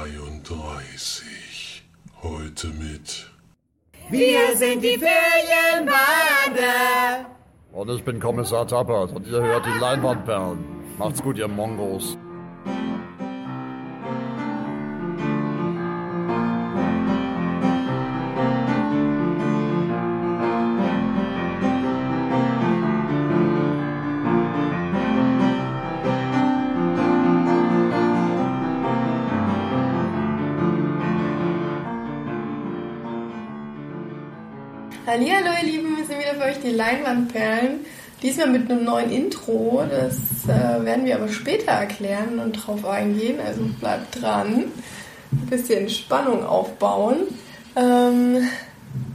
32. Heute mit. Wir sind die Ferienbande. Und ich bin Kommissar Tappert und ihr hört die Leinwandperlen. Macht's gut, ihr Mongos. Die Leinwandperlen. Diesmal mit einem neuen Intro, das äh, werden wir aber später erklären und drauf eingehen, also bleibt dran. Ein bisschen Spannung aufbauen. Ähm,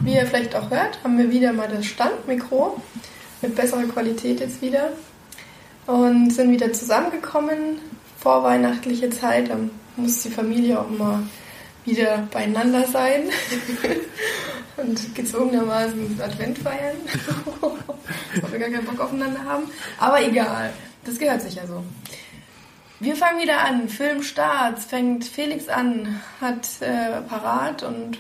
wie ihr vielleicht auch hört, haben wir wieder mal das Standmikro mit besserer Qualität jetzt wieder und sind wieder zusammengekommen. Vorweihnachtliche Zeit, dann muss die Familie auch mal wieder beieinander sein und gezwungenermaßen Advent feiern, weil wir gar keinen Bock aufeinander haben. Aber egal, das gehört sich ja so. Wir fangen wieder an. Filmstart fängt Felix an, hat äh, parat und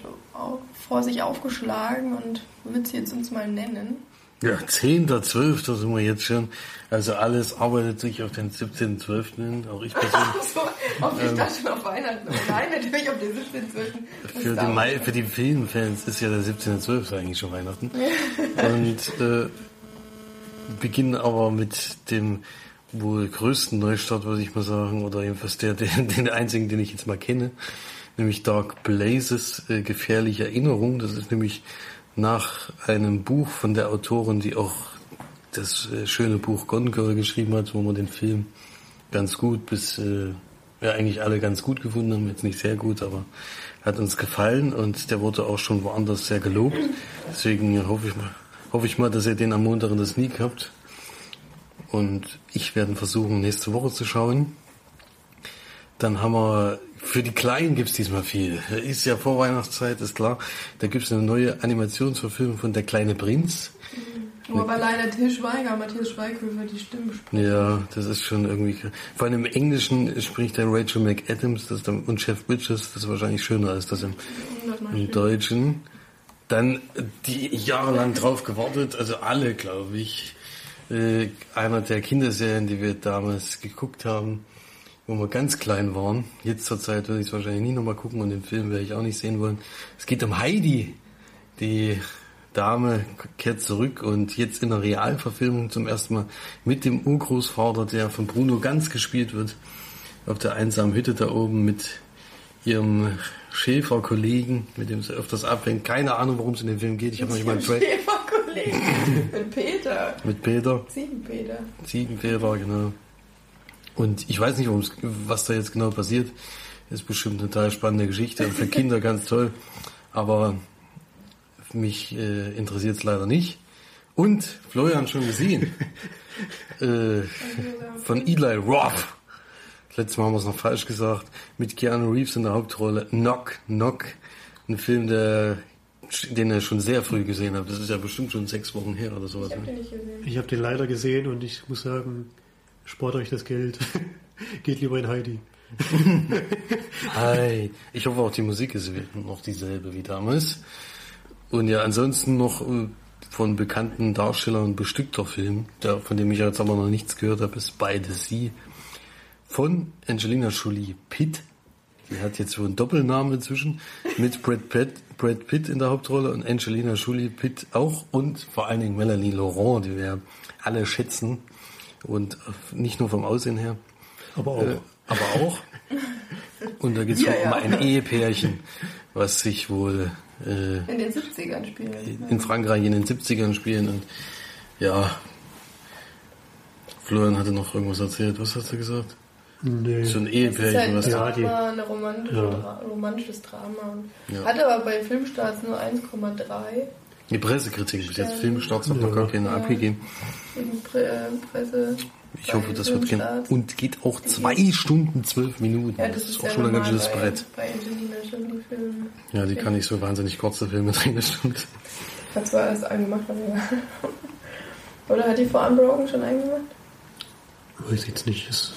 vor sich aufgeschlagen und wird sie jetzt uns mal nennen. Ja, 10.12. sind wir jetzt schon. Also alles arbeitet sich auf den 17.12. hin, auch ich persönlich. so, auf ich ähm, schon auf Weihnachten. Nein, natürlich auf den 17.12. Für die, Mai, für die Filmfans ist ja der 17.12. eigentlich schon Weihnachten. Und äh, beginnen aber mit dem wohl größten Neustart, würde ich mal sagen, oder jedenfalls der, den, den einzigen, den ich jetzt mal kenne, nämlich Dark Blazes, äh, gefährliche Erinnerung. Das ist nämlich nach einem Buch von der Autorin, die auch das äh, schöne Buch Gone geschrieben hat, wo man den Film ganz gut bis äh, ja eigentlich alle ganz gut gefunden haben, jetzt nicht sehr gut, aber hat uns gefallen und der wurde auch schon woanders sehr gelobt. Deswegen hoffe ich mal, hoffe ich mal, dass ihr den am Montag in der Sneak habt. Und ich werde versuchen, nächste Woche zu schauen. Dann haben wir, für die Kleinen gibt's diesmal viel. Ist ja Vorweihnachtszeit, ist klar. Da gibt's eine neue Animationsverfilmung von Der kleine Prinz. Mhm. aber leider Till Schweiger, Matthias Schweighöfer die Stimme spricht. Ja, das ist schon irgendwie. Vor allem im Englischen spricht der Rachel McAdams das dann, und Chef Bridges, das ist wahrscheinlich schöner als das im, im Deutschen. Dann die jahrelang drauf gewartet, also alle, glaube ich. Äh, einer der Kinderserien, die wir damals geguckt haben, wo wir ganz klein waren. Jetzt zur Zeit würde ich es wahrscheinlich nie nochmal gucken und den Film werde ich auch nicht sehen wollen. Es geht um Heidi. Die Dame kehrt zurück und jetzt in der Realverfilmung zum ersten Mal mit dem Urgroßvater, der von Bruno Ganz gespielt wird, auf der einsamen Hütte da oben mit ihrem Schäferkollegen, mit dem sie öfters abhängt. Keine Ahnung, worum es in dem Film geht. Ich habe noch nicht mal einen. Schäferkollegen. mit Peter. Mit Peter. Ziegenpeter. Ziegenpeter, genau. Und ich weiß nicht, was da jetzt genau passiert. Ist bestimmt eine total spannende Geschichte und für Kinder ganz toll. Aber mich äh, interessiert es leider nicht. Und Florian schon gesehen. äh, von Eli Roth. Letztes Mal haben wir es noch falsch gesagt. Mit Keanu Reeves in der Hauptrolle. Knock, Knock. Ein Film, der, den er schon sehr früh gesehen hat. Das ist ja bestimmt schon sechs Wochen her oder sowas. Ich habe ne? den nicht gesehen. Ich habe den leider gesehen und ich muss sagen, spart euch das Geld. Geht lieber in Heidi. Hi. Ich hoffe auch die Musik ist noch dieselbe wie damals. Und ja, ansonsten noch äh, von bekannten Darstellern bestückter Film, von dem ich jetzt aber noch nichts gehört habe, ist Beide Sie. Von Angelina Jolie Pitt. Die hat jetzt wohl einen Doppelnamen inzwischen. Mit Brad Pitt, Brad Pitt in der Hauptrolle und Angelina Jolie Pitt auch. Und vor allen Dingen Melanie Laurent, die wir alle schätzen. Und nicht nur vom Aussehen her. Aber auch. Äh, aber auch. Und da geht es ja, um ja. ein Ehepärchen, was sich wohl äh, in den 70ern spielen. In Frankreich in den 70ern spielen und ja, Florian hatte noch irgendwas erzählt. Was hast du gesagt? Nee. So ein Ehepärchen, halt was ja, die, ein romantische, ja. romantisches Drama. Ja. Hatte aber bei Filmstarts nur 1,3. Die Pressekritik bis jetzt Filmstarts hat noch gar keine ja. abgegeben. Pre äh, Presse. Ich hoffe, das wird gehen. Und geht auch zwei Stunden, zwölf Minuten. Ja, das, das ist, auch schon ein ganz schönes Brett. Bei Angelina Jolie Filmen. Ja, die kann nicht so wahnsinnig kurze Filme drehen, das stimmt. Hat zwar erst eingemacht, aber Oder hat die vor Unbroken schon eingemacht? Weiß ich jetzt nicht. Ist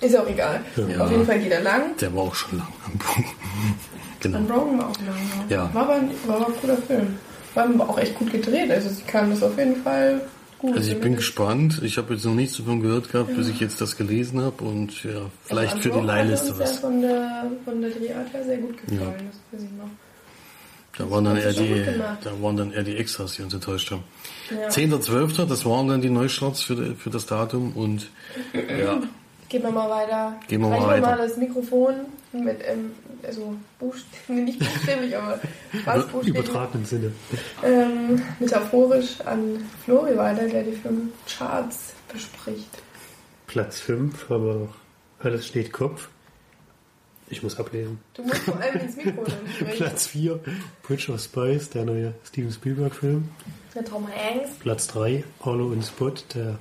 Ist auch egal. Ja. Auf jeden Fall geht er lang. Der war auch schon lang am. Genau. Und Broken war auch lang. Ja. War aber, ein, war aber ein cooler Film. War aber auch echt gut gedreht. Also sie kann das auf jeden Fall gut. Also ich bin gespannt. Ich habe jetzt noch nichts davon gehört gehabt, bis ich jetzt das gelesen habe und ja, vielleicht Also für die Leihliste was. Ja von der, von der Drehart her sehr gut gefallen. Ja. Das weiß ich noch. Da waren dann eher die, da waren dann eher die Extras, die uns enttäuscht haben. Ja. 10.12., das waren dann die Neustarts für, für das Datum und ja, Gehen wir mal weiter. Gehen wir mal weiter. mal das Mikrofon mit, ähm, also buchstäblich, nicht buchstäblich, aber fast buchstäblich. Übertragenen Sinne. Ähm, metaphorisch an Flori weiter, der die Filmcharts bespricht. Platz 5, aber noch alles steht Kopf. Ich muss ablesen. Du musst vor allem ins Mikro dann sprechen. Platz 4, Bridge of Spies, der neue Steven Spielberg-Film. Der Tom Hanks. Platz 3, Hollow and Spot, der neue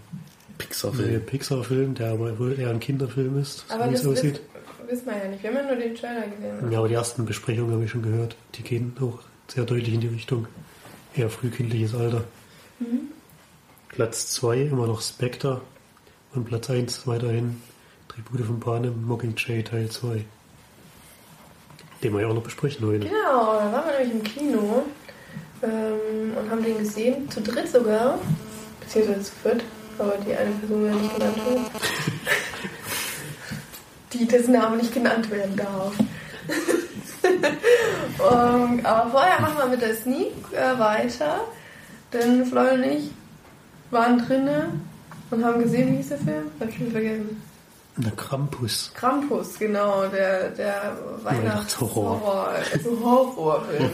Pixar-Film. Pixar-Film, der aber wohl eher ein Kinderfilm ist, so wie es aussieht. Wissen, wissen wir ja nicht. Wir haben ja nur den Trailer gesehen. Ja, aber die ersten Besprechungen habe ich schon gehört. Die gehen auch sehr deutlich in die Richtung. Eher frühkindliches Alter. Platz 2 immer noch Spectre. Und Platz 1 weiterhin Tribute von Panem, Mockingjay Teil 2. Den wir ja auch noch besprechen heute. Genau, da waren wir nämlich im Kino ähm, und haben den gesehen, zu dritt sogar, beziehungsweise zu viert, aber die eine Person will nicht genannt. die dessen Name nicht genannt werden darf. und, aber vorher machen wir mit der Sneak äh, weiter, denn Florian und ich waren drinnen und haben gesehen, wie hieß der Film? Hab ich schon vergessen. Der Krampus. Krampus, genau, der, der Weihnachtshorror. Weihnachtshorror, also Horrorfilm.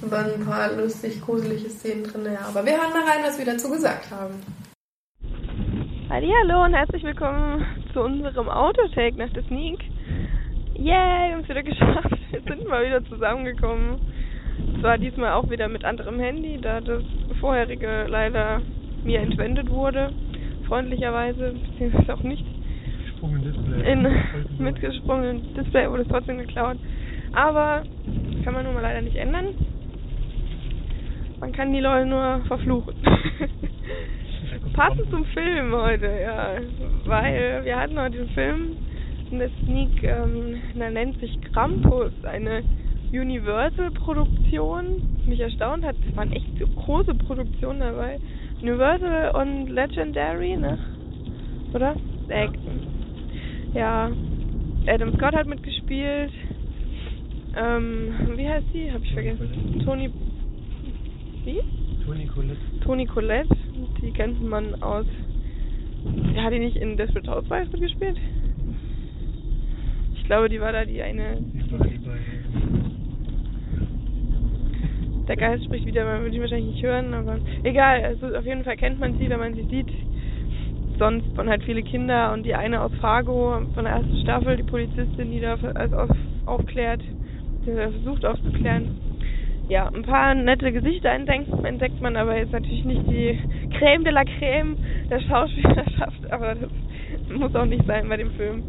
Und dann ein paar lustig, gruselige Szenen drin, ja. Aber wir hören mal rein, was wir dazu gesagt haben. Hallo und herzlich willkommen zu unserem Autotake nach der Sneak. Yay, wir haben es wieder geschafft. Wir sind mal wieder zusammengekommen. Zwar diesmal auch wieder mit anderem Handy, da das vorherige leider mir entwendet wurde. Freundlicherweise, beziehungsweise auch nicht. In mitgesprungenen Display wurde es trotzdem geklaut. Aber kann man nun mal leider nicht ändern. Man kann die Leute nur verfluchen. Passend zum Film heute, ja. Weil wir hatten heute den Film in der Sneak, ähm, der nennt sich Krampus, eine Universal-Produktion. Mich erstaunt hat, es waren echt große Produktionen dabei. Universal und Legendary, ne? Oder? Äh, ja. Adam Scott hat mitgespielt. Ähm, wie heißt sie? Hab ich vergessen. Tony. Wie? Toni Collette. Toni Collette, die kennt man aus. Hat die nicht in Desperate Housewives gespielt? Ich glaube, die war da die eine. Der Geist spricht wieder, man würde ihn wahrscheinlich nicht hören, aber egal, also auf jeden Fall kennt man sie, wenn man sie sieht. Sonst von halt viele Kinder und die eine aus Fargo von der ersten Staffel, die Polizistin, die da alles auf, aufklärt, die versucht aufzuklären ja, ein paar nette Gesichter entdeckt, entdeckt man, aber jetzt natürlich nicht die Creme de la Creme der Schauspielerschaft, aber das muss auch nicht sein bei dem Film.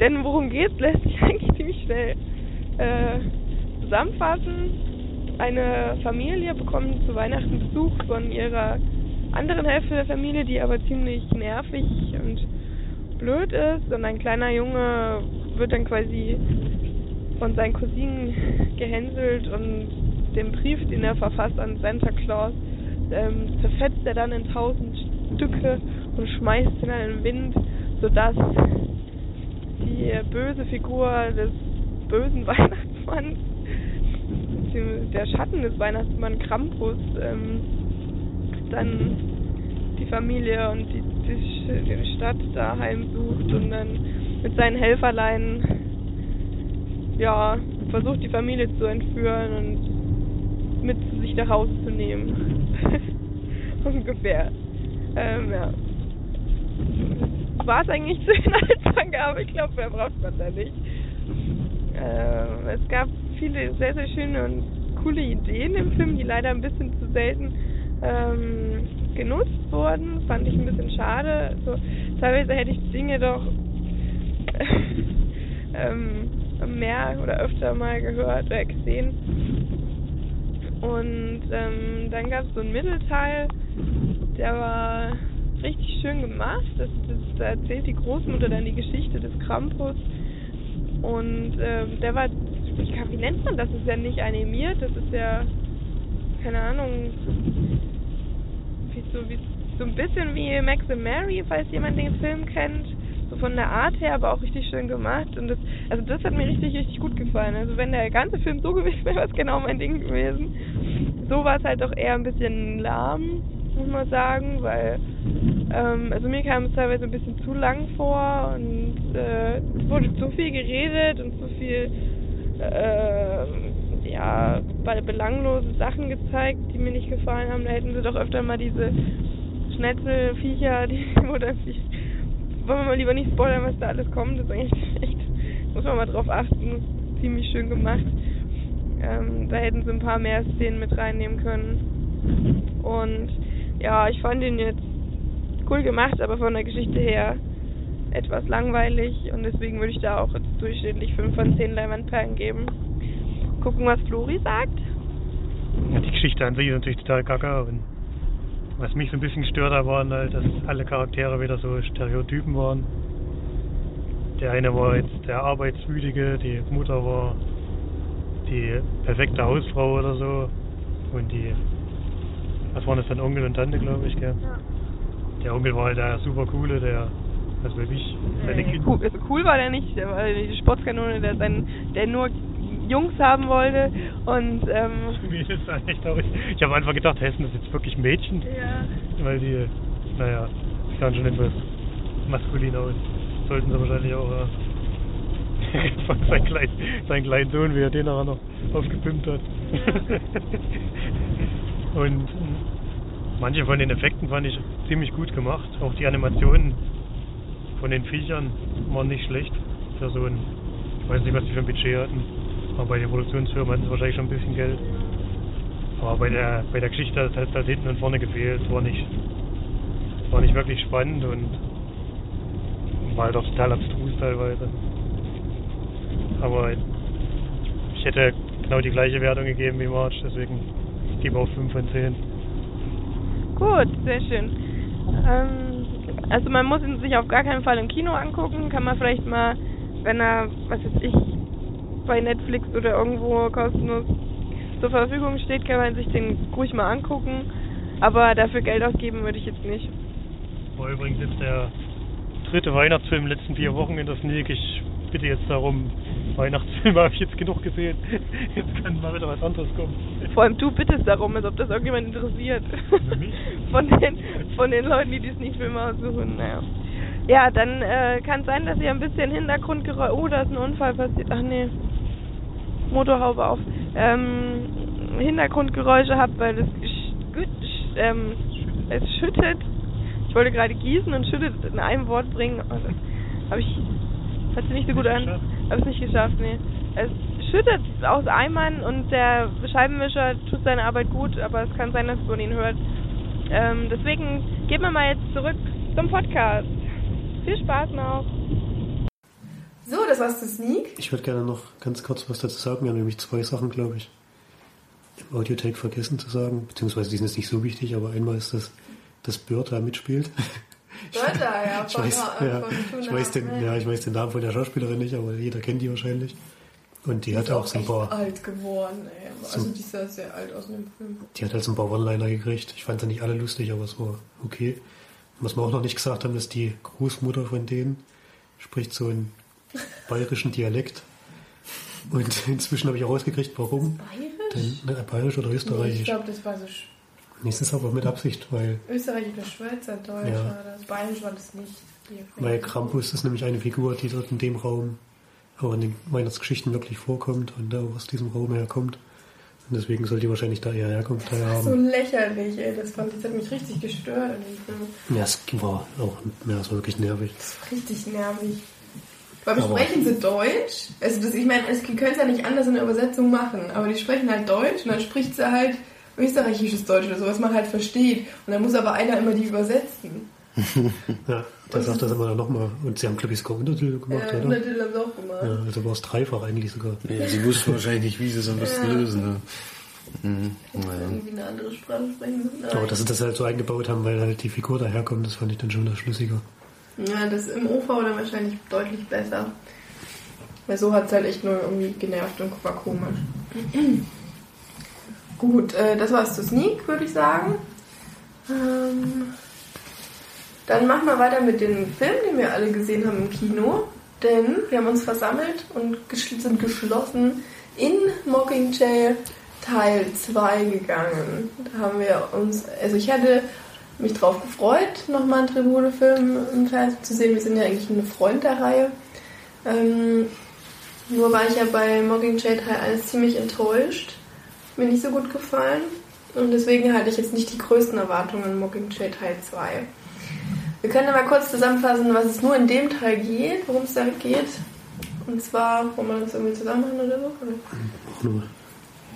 Denn worum geht's, lässt sich eigentlich ziemlich schnell äh, zusammenfassen. Eine Familie bekommt zu Weihnachten Besuch von ihrer anderen Hälfte der Familie, die aber ziemlich nervig und blöd ist. Und ein kleiner Junge wird dann quasi von seinen Cousinen gehänselt und den Brief, den er verfasst an Santa Claus, ähm, zerfetzt er dann in tausend Stücke und schmeißt ihn in den Wind, sodass die böse Figur des bösen Weihnachtsmanns, der Schatten des Weihnachtsmanns Krampus, ähm, dann die Familie und die, die, die Stadt da heimsucht und dann mit seinen Helferlein ja, versucht die Familie zu entführen und mit sich nach Hause zu nehmen. Ungefähr. Ähm, ja. War es eigentlich zu Inhaltsangabe? Ich glaube, mehr braucht man da nicht. Ähm, es gab viele sehr, sehr schöne und coole Ideen im Film, die leider ein bisschen zu selten ähm, genutzt wurden. Fand ich ein bisschen schade. Also, teilweise hätte ich Dinge doch ähm, mehr oder öfter mal gehört oder gesehen. Und ähm, dann gab es so einen Mittelteil, der war richtig schön gemacht. Das, das, da erzählt die Großmutter dann die Geschichte des Krampus. Und ähm, der war, wie nennt man das? Das ist ja nicht animiert, das ist ja, keine Ahnung, wie so, wie, so ein bisschen wie Max and Mary, falls jemand den Film kennt. Von der Art her, aber auch richtig schön gemacht. Und das, also das hat mir richtig, richtig gut gefallen. Also wenn der ganze Film so gewesen wäre, wäre es genau mein Ding gewesen. So war es halt doch eher ein bisschen lahm, muss man sagen, weil ähm, also mir kam es teilweise ein bisschen zu lang vor und äh, es wurde zu viel geredet und zu viel äh, ja, belanglose Sachen gezeigt, die mir nicht gefallen haben. Da hätten sie doch öfter mal diese Schnetzelviecher, die wo dann wollen wir mal lieber nicht spoilern, was da alles kommt. Das ist eigentlich echt, muss man mal drauf achten. Ziemlich schön gemacht. Ähm, da hätten sie ein paar mehr Szenen mit reinnehmen können. Und ja, ich fand ihn jetzt cool gemacht, aber von der Geschichte her etwas langweilig und deswegen würde ich da auch jetzt durchschnittlich 5 von 10 Leinwandperlen geben. Gucken, was Flori sagt. Ja, die Geschichte an sich ist natürlich total kacke und was mich so ein bisschen gestört hat, waren halt, dass alle Charaktere wieder so Stereotypen waren. Der eine war jetzt der Arbeitswütige, die Mutter war die perfekte Hausfrau oder so und die, was waren das dann, Onkel und Tante, glaube ich, gell? Ja der Onkel war halt der super coole, der, also wirklich, seine nee, Kinder. Cool, also cool war der nicht, der war die Sportskanone, der, sein, der nur Jungs haben wollte und ähm ist echt traurig. Ich habe einfach gedacht, Hessen ist jetzt wirklich Mädchen. Ja. Weil die, naja, die sahen schon etwas maskulin aus. Sollten sie wahrscheinlich auch äh, von seinem kleinen, seinen kleinen Sohn, wie er den nachher noch aufgepimpt hat. Ja. und manche von den Effekten fand ich ziemlich gut gemacht. Auch die Animationen von den Viechern waren nicht schlecht. Für so ein, ich weiß nicht, was die für ein Budget hatten, aber bei den Produktionsfirmen hatten sie wahrscheinlich schon ein bisschen Geld. Aber bei der, bei der Geschichte hat es halt hinten und vorne gefehlt. Es war nicht, war nicht wirklich spannend und war halt auch total abstrus teilweise. Aber ich hätte genau die gleiche Wertung gegeben wie March, deswegen ich gebe auch 5 von 10. Gut, sehr schön. Ähm, also man muss ihn sich auf gar keinen Fall im Kino angucken. Kann man vielleicht mal, wenn er, was weiß ich, bei Netflix oder irgendwo kostenlos zur Verfügung steht, kann man sich den ruhig mal angucken. Aber dafür Geld ausgeben würde ich jetzt nicht. War übrigens jetzt der dritte Weihnachtsfilm in den letzten vier Wochen in der Sneak. Ich bitte jetzt darum, Weihnachtsfilme habe ich jetzt genug gesehen. Jetzt kann mal wieder was anderes kommen. Vor allem du bittest darum, als ob das irgendjemand interessiert. von, den, von den Leuten, die Disney-Filme aussuchen. Naja. Ja, dann äh, kann es sein, dass ihr ein bisschen Hintergrundgeräusche. Oh, da ist ein Unfall passiert. Ach nee. Motorhaube auf. Ähm, Hintergrundgeräusche habt, weil es, ähm, es schüttet. Ich wollte gerade gießen und schüttet in einem Wort bringen. Oh, das habe ich Hört sich nicht so gut an. Hab es nicht geschafft, nee. Es schüttet aus Eimern und der Scheibenwischer tut seine Arbeit gut, aber es kann sein, dass man ihn hört. Ähm, deswegen gehen wir mal jetzt zurück zum Podcast. Viel Spaß noch. So, das war's zu Sneak. Ich würde gerne noch ganz kurz was dazu sagen. Wir haben nämlich zwei Sachen, glaube ich, im Audiotake vergessen zu sagen. Beziehungsweise die sind jetzt nicht so wichtig, aber einmal ist das, dass Bird da mitspielt. Wörter, ja, ich weiß, ja, ich weiß den, ja, ich weiß den Namen von der Schauspielerin nicht, aber jeder kennt die wahrscheinlich. Und die, die hat auch so ein paar. alt geworden, ey. Also so, die ist ja sehr alt aus dem Film. Die hat halt so ein paar One-Liner gekriegt. Ich fand sie nicht alle lustig, aber es war okay. Was wir auch noch nicht gesagt haben, ist die Großmutter von denen spricht so einen bayerischen Dialekt. Und inzwischen habe ich auch rausgekriegt, warum. Bayerisch? Denn, ne, bayerisch oder österreichisch? Nee, ich glaube, das war so Nächstes aber mit Absicht, weil. Österreich oder Schweizer, Deutsch ja. war das. Bayerisch war das nicht. Weil Krampus ist nämlich eine Figur, die dort in dem Raum auch in den Weihnachtsgeschichten wirklich vorkommt und da aus diesem Raum herkommt. Und deswegen soll die wahrscheinlich da eher Herkunft haben. So lächerlich, ey. Das, fand, das hat mich richtig gestört. Ja, es war auch ja, es war wirklich nervig. richtig nervig. Weil sprechen sie Deutsch. Also das, ich meine, sie können es ja nicht anders in der Übersetzung machen, aber die sprechen halt Deutsch und dann spricht sie halt österreichisches Deutsch oder so, was man halt versteht. Und dann muss aber einer immer die übersetzen. ja, der sagt das immer dann nochmal. Und sie haben, glaube ich, sogar Untertitel gemacht, ja, oder? Untertitel haben sie auch gemacht. Ja, also war es dreifach eigentlich sogar. Ja, sie wussten wahrscheinlich nicht, wie sie es am besten ja. lösen. Ne? Mhm. Naja. irgendwie eine andere Sprache sprechen. Aber dass sie das halt so eingebaut haben, weil halt die Figur daherkommt, das fand ich dann schon wieder schlüssiger. Ja, das im OV dann wahrscheinlich deutlich besser. Weil so hat es halt echt nur irgendwie genervt und war komisch. Gut, äh, das war's zu Sneak, würde ich sagen. Ähm, dann machen wir weiter mit den Filmen, den wir alle gesehen haben im Kino. Denn wir haben uns versammelt und geschl sind geschlossen in Mockingjay Teil 2 gegangen. Da haben wir uns, also ich hatte mich drauf gefreut, nochmal einen Tribune-Film im Fernsehen zu sehen. Wir sind ja eigentlich eine Freund der Reihe. Ähm, nur war ich ja bei Mockingjay Teil 1 ziemlich enttäuscht. Mir nicht so gut gefallen. Und deswegen hatte ich jetzt nicht die größten Erwartungen an Mockingjay Teil 2. Wir können aber kurz zusammenfassen, was es nur in dem Teil geht, worum es da geht. Und zwar, wollen wir das irgendwie zusammenhängen oder so? Oder?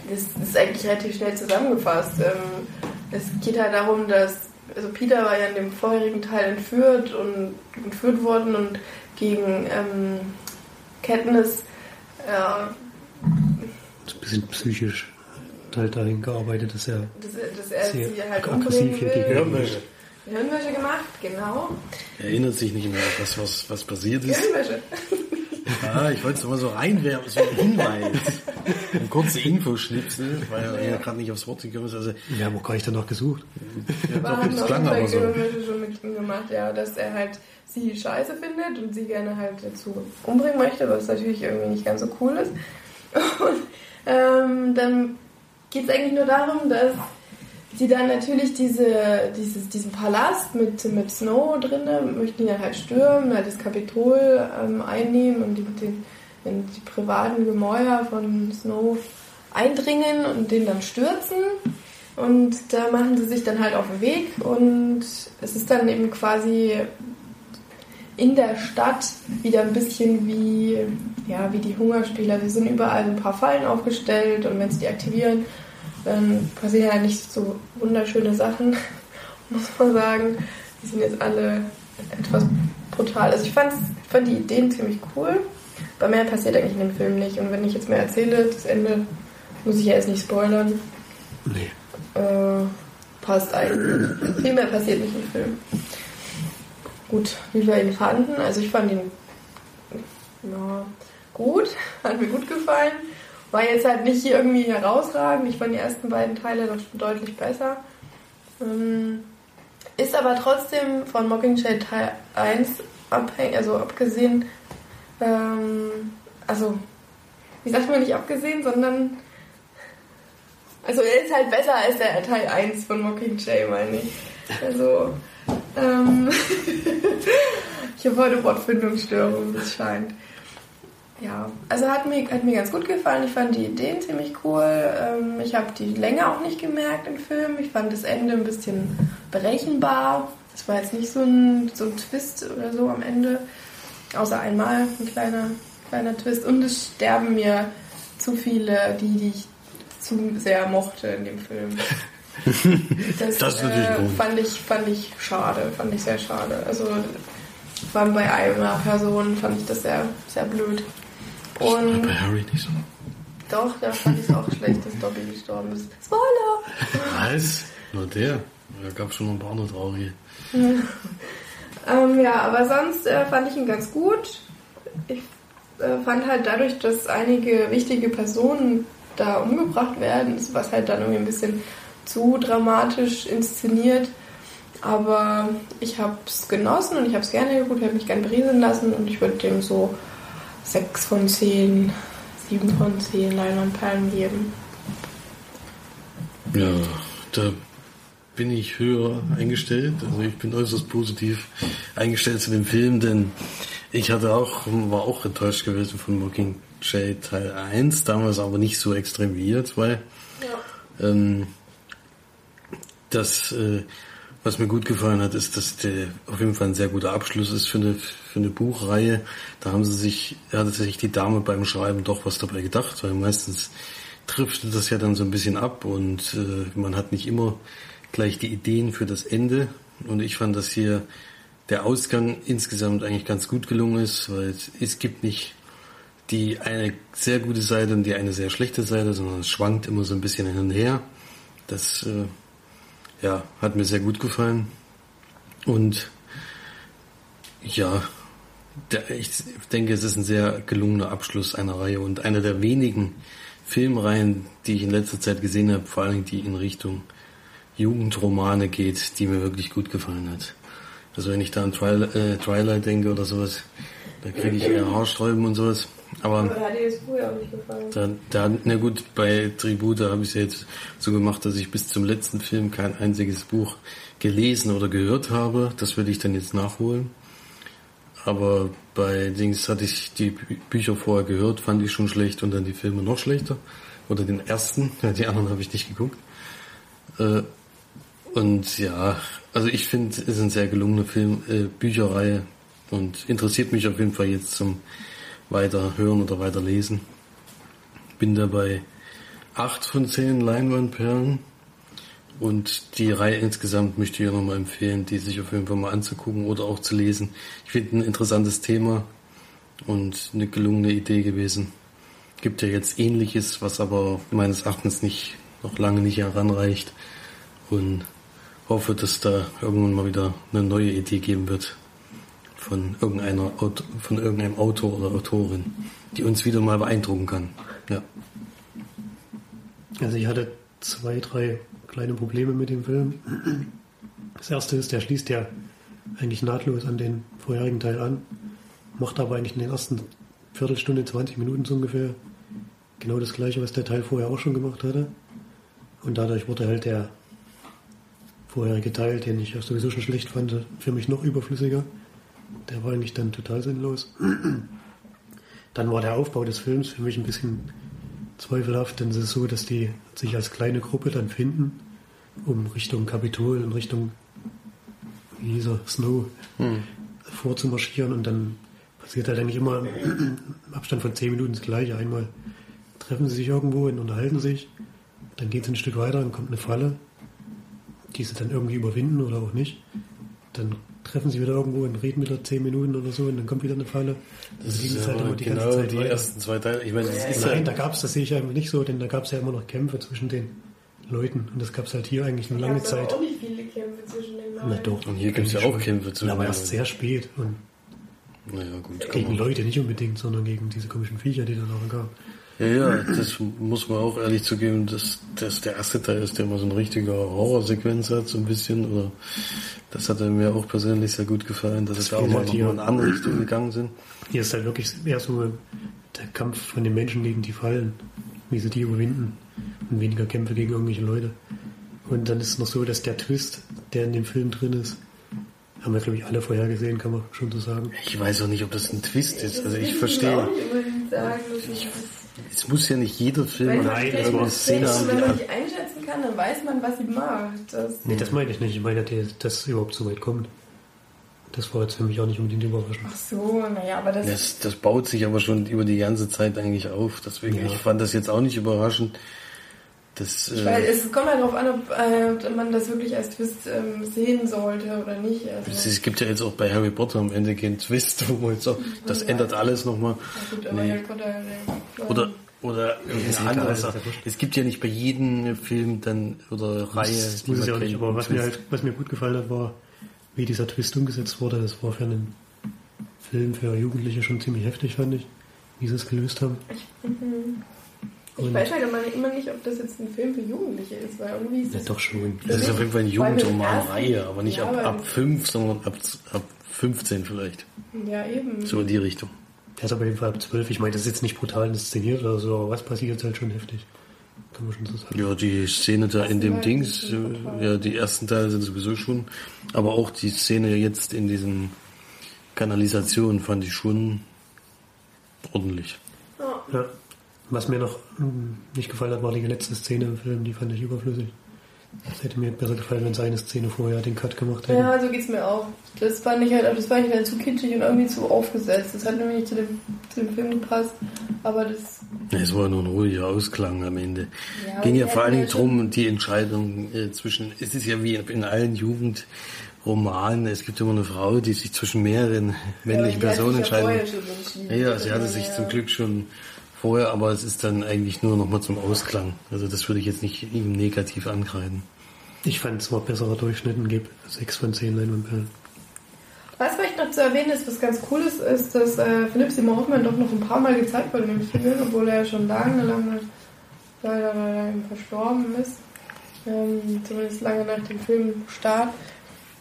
Das ist eigentlich relativ schnell zusammengefasst. Ähm, Es geht halt darum, dass also Peter war ja in dem vorherigen Teil entführt und entführt worden und gegen ähm, Katniss äh, So ein bisschen psychisch halt dahin gearbeitet, dass er dass, er- dass er Sehr sie halt aggressiv will. gegen- Hirnwäsche. Hirnwäsche gemacht, genau. Erinnert sich nicht mehr, was, was, was passiert ist. Hirnwäsche. Ah, ich wollte es mal so reinwerfen, so ein Hinweis. Ein kurzer Infoschnipsel, weil er ja gerade nicht aufs Wort gekommen ist. Also, Wir haben auch gar nicht danach gesucht. ja, doch, das klang aber so. Schon mit ihm gemacht, ja, dass er halt sie scheiße findet und sie gerne halt dazu umbringen möchte, was natürlich irgendwie nicht ganz so cool ist. Und ähm, dann geht es eigentlich nur darum, dass sie dann natürlich diese, dieses, diesen Palast mit, mit Snow drin, möchten ihn dann halt stürmen, halt das Kapitol ähm, einnehmen und die, in die privaten Gemäuer von Snow eindringen und den dann stürzen. Und da machen sie sich dann halt auf den Weg und es ist dann eben quasi in der Stadt wieder ein bisschen wie, ja, wie die Hungerspieler. Sie sind überall ein paar Fallen aufgestellt und wenn sie die aktivieren, dann passieren halt nicht so wunderschöne Sachen, muss man sagen. Die sind jetzt alle etwas brutal. Also ich fand, fand die Ideen ziemlich cool. Aber mehr passiert eigentlich in dem Film nicht. Und wenn ich jetzt mehr erzähle, das Ende muss ich ja jetzt nicht spoilern. Nee. Äh, passt eigentlich. Viel mehr passiert nicht im Film. Gut, wie wir ihn fanden. Also ich fand ihn ja, gut, hat mir gut gefallen. War jetzt halt nicht irgendwie herausragend. Ich fand die ersten beiden Teile doch schon deutlich besser. Ähm, ist aber trotzdem von Mockingjay Teil 1 abhängig, also abgesehen, ähm, also wie sagt man nicht abgesehen, sondern also er ist halt besser als der Teil 1 von Mockingjay, meine ich. Also, ähm, ich habe heute Wortfindungsstörungen, das scheint. Ja, also hat mir, hat mir ganz gut gefallen. Ich fand die Ideen ziemlich cool. Ähm, ich habe die Länge auch nicht gemerkt im Film. Ich fand das Ende ein bisschen berechenbar. Es war jetzt nicht so ein, so ein Twist oder so am Ende. Außer einmal ein kleiner, kleiner Twist. Und es sterben mir zu viele, die, die ich zu sehr mochte in dem Film. Das, Das ist natürlich äh, fand ich fand ich schade, fand ich sehr schade. Also vor allem bei einer Person fand ich das sehr sehr blöd. Und Bei Harry nicht so. doch, da fand ich es auch schlecht, dass Dobby gestorben ist. Spoiler! Was? Nur der? Da gab es schon noch ein paar andere traurige. Ähm, ja, aber sonst äh, fand ich ihn ganz gut. Ich äh, fand halt dadurch, dass einige wichtige Personen da umgebracht werden, ist was halt dann irgendwie ein bisschen zu dramatisch inszeniert. Aber ich habe es genossen und ich habe es gerne geguckt, ich habe mich gern berieseln lassen und ich würde dem so 6 von 10, 7 von 10 Leinwandperlen geben. Ja, da bin ich höher eingestellt. Also ich bin äußerst positiv eingestellt zu dem Film, denn ich hatte auch, war auch enttäuscht gewesen von Mockingjay Teil 1, damals aber nicht so extrem wie ihr zwei. Ja. Ähm, das, äh, was mir gut gefallen hat, ist, dass der auf jeden Fall ein sehr guter Abschluss ist für eine, für eine Buchreihe. Da haben sie sich, hatte sich die Dame beim Schreiben doch was dabei gedacht, weil meistens trifft das ja dann so ein bisschen ab und äh, man hat nicht immer gleich die Ideen für das Ende. Und ich fand, dass hier der Ausgang insgesamt eigentlich ganz gut gelungen ist, weil es, es gibt nicht die eine sehr gute Seite und die eine sehr schlechte Seite, sondern es schwankt immer so ein bisschen hin und her. Das äh, ja, hat mir sehr gut gefallen. Und ja, der, ich denke, es ist ein sehr gelungener Abschluss einer Reihe und einer der wenigen Filmreihen, die ich in letzter Zeit gesehen habe, vor allem die in Richtung Jugendromane geht, die mir wirklich gut gefallen hat. Also wenn ich da an Twilight, äh, Twilight denke oder sowas, da kriege ich eher Haarsträuben und sowas. Aber, hat dir das früher auch nicht gefallen? da, da, na gut, bei Tribute habe ich es ja jetzt so gemacht, dass ich bis zum letzten Film kein einziges Buch gelesen oder gehört habe. Das würde ich dann jetzt nachholen. Aber bei Dings hatte ich die Bü- Bücher vorher gehört, fand ich schon schlecht und dann die Filme noch schlechter. Oder den ersten, ja, die anderen habe ich nicht geguckt. Äh, und ja, also ich finde, es ist ein sehr gelungener Film, äh, Bücherreihe und interessiert mich auf jeden Fall jetzt zum Weiterhören oder Weiterlesen. Bin dabei acht von zehn Leinwandperlen und die Reihe insgesamt möchte ich nochmal empfehlen, die sich auf jeden Fall mal anzugucken oder auch zu lesen. Ich finde ein interessantes Thema und eine gelungene Idee gewesen. Gibt ja jetzt ähnliches, was aber meines Erachtens nicht, noch lange nicht heranreicht und hoffe, dass da irgendwann mal wieder eine neue Idee geben wird von irgendeiner von irgendeinem Autor oder Autorin, die uns wieder mal beeindrucken kann. Ja. Also ich hatte zwei, drei kleine Probleme mit dem Film. Das erste ist, der schließt ja eigentlich nahtlos an den vorherigen Teil an, macht aber eigentlich in den ersten Viertelstunde, 20 Minuten so ungefähr genau das gleiche, was der Teil vorher auch schon gemacht hatte. Und dadurch wurde halt der vorherige Teil, den ich ja sowieso schon schlecht fand, für mich noch überflüssiger. Der war eigentlich dann total sinnlos. Dann war der Aufbau des Films für mich ein bisschen zweifelhaft, denn es ist so, dass die sich als kleine Gruppe dann finden, um Richtung Kapitol und Richtung, wie hieß er, Snow vorzumarschieren und dann passiert halt eigentlich immer im Abstand von zehn Minuten das Gleiche. Einmal treffen sie sich irgendwo und unterhalten sich, dann geht es ein Stück weiter und kommt eine Falle, die sie dann irgendwie überwinden oder auch nicht. Dann treffen sie wieder irgendwo und reden wieder zehn Minuten oder so und dann kommt wieder eine Falle. Das Dann ging es halt immer die ganze genau Zeit die weiter. ersten zwei Teile. Ich meine, das ist Nein, halt, da gab es, das sehe ich einfach nicht so, denn da gab es ja immer noch Kämpfe zwischen den Leuten. Und das gab es halt hier eigentlich eine lange Gab's aber Zeit. auch nicht viele Kämpfe zwischen den Na Leuten. doch. und hier gibt es ja auch Kämpfe zwischen Aber den erst Leuten. sehr spät. Und Naja, gut. gegen Leute nicht unbedingt, sondern gegen diese komischen Viecher, die da noch gab. Ja, ja, das muss man auch ehrlich zugeben, dass das der erste Teil ist, der immer so eine richtige Horrorsequenz hat, so ein bisschen. Oder das hat mir auch persönlich sehr gut gefallen, dass sie da auch mal halt mal in eine andere Richtung gegangen sind. Hier ist halt wirklich eher so der Kampf von den Menschen gegen die Fallen, wie sie die überwinden. Und weniger Kämpfe gegen irgendwelche Leute. Und dann ist es noch so, dass der Twist, der in dem Film drin ist, haben wir, glaube ich, alle vorher gesehen, kann man schon so sagen. Ich weiß auch nicht, ob das ein Twist ist. Also ich Das verstehe. ich Es muss ja nicht jeder Film Wenn man oder war Szene haben, wenn die man nicht einschätzen kann, dann weiß man, was sie macht. Das, Nee, das meine ich nicht. Ich meine, dass das überhaupt so weit kommt. Das war jetzt für mich auch nicht unbedingt überraschend. ach so, naja, aber das, Das, das baut sich aber schon über die ganze Zeit eigentlich auf. Deswegen, Ja. ich fand das jetzt auch nicht überraschend. Das, äh, es kommt halt darauf an, ob, äh, ob man das wirklich als Twist ähm, sehen sollte oder nicht. Also, es gibt ja jetzt auch bei Harry Potter am Ende keinen Twist, wo man jetzt auch, das ändert alles nochmal. ja, Nee. Der, Oder, oder ist ja Sache. wurscht. Es gibt ja nicht bei jedem Film dann, oder Reihe, Das muss es ja auch nicht, aber was mir, halt, was mir gut gefallen hat, war, wie dieser Twist umgesetzt wurde. Das war für einen Film für Jugendliche schon ziemlich heftig, fand ich, wie sie es gelöst haben. ich Und- weiß halt immer, immer nicht, ob das jetzt ein Film für Jugendliche ist, weil irgendwie ist Ja, das doch schon. Das ist auf jeden Fall eine Jugendromanreihe, aber nicht Ja, ab, ab 5, sondern ab, ab 15 vielleicht. ja eben. So in die Richtung. Der ist aber auf jeden Fall ab 12. Ich meine, das ist jetzt nicht brutal inszeniert oder so, aber was passiert, ist halt schon heftig. Kann man schon so sagen. Ja, die Szene da in dem Dings, äh, ja, die ersten Teile sind sowieso schon, aber auch die Szene jetzt in diesem Kanalisation fand ich schon ordentlich. Ja. Was mir noch hm, nicht gefallen hat, war die letzte Szene im Film, die fand ich überflüssig. Es hätte mir besser gefallen, wenn sie eine Szene vorher den Cut gemacht hätten. Ja, so geht's mir auch. Das fand ich halt, das fand ich halt zu kitschig und irgendwie zu aufgesetzt. Das hat nämlich nicht zu dem, zu dem Film gepasst. Aber das. Es war nur ein ruhiger Ausklang am Ende. Ja, Ging ja vor allen Dingen drum, die Entscheidung äh, zwischen, es ist ja wie in allen Roman, es gibt immer eine Frau, die sich zwischen mehreren männlichen Personen ja vorher entscheidet. ja, sie hatte sich Ja. zum Glück schon vorher, aber es ist dann eigentlich nur nochmal zum Ausklang. Also das würde ich jetzt nicht ihm negativ ankreiden. Ich fand es war besserer Durchschnitt und gebe 6 von 10 Leinwandperlen. Was vielleicht noch zu erwähnen ist, was ganz cool ist, ist, dass äh, Philipp Simon Hoffmann doch noch ein paar Mal gezeigt wurde im Film, obwohl er ja schon lange, lange leider, leider verstorben ist. Ähm, zumindest lange nach dem Filmstart.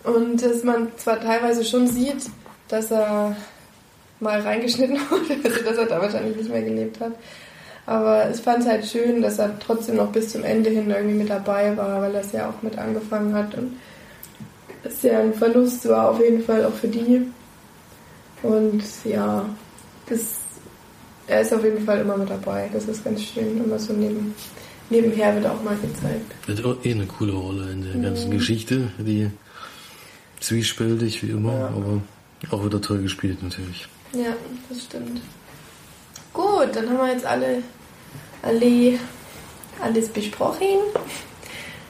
Und dass man zwar teilweise schon sieht, dass er mal reingeschnitten wurde, also dass er da wahrscheinlich nicht mehr gelebt hat. Aber ich fand es halt schön, dass er trotzdem noch bis zum Ende hin irgendwie mit dabei war, weil er es ja auch mit angefangen hat. Und es ja ein Verlust war auf jeden Fall auch für die. Und ja, das, er ist auf jeden Fall immer mit dabei. Das ist ganz schön. Immer so neben, nebenher wird auch mal gezeigt. Hat auch eh eine coole Rolle in der ganzen Geschichte, die zwiespältig wie immer, aber auch wieder toll gespielt natürlich. Ja, das stimmt. Gut, dann haben wir jetzt alle, alle alles besprochen.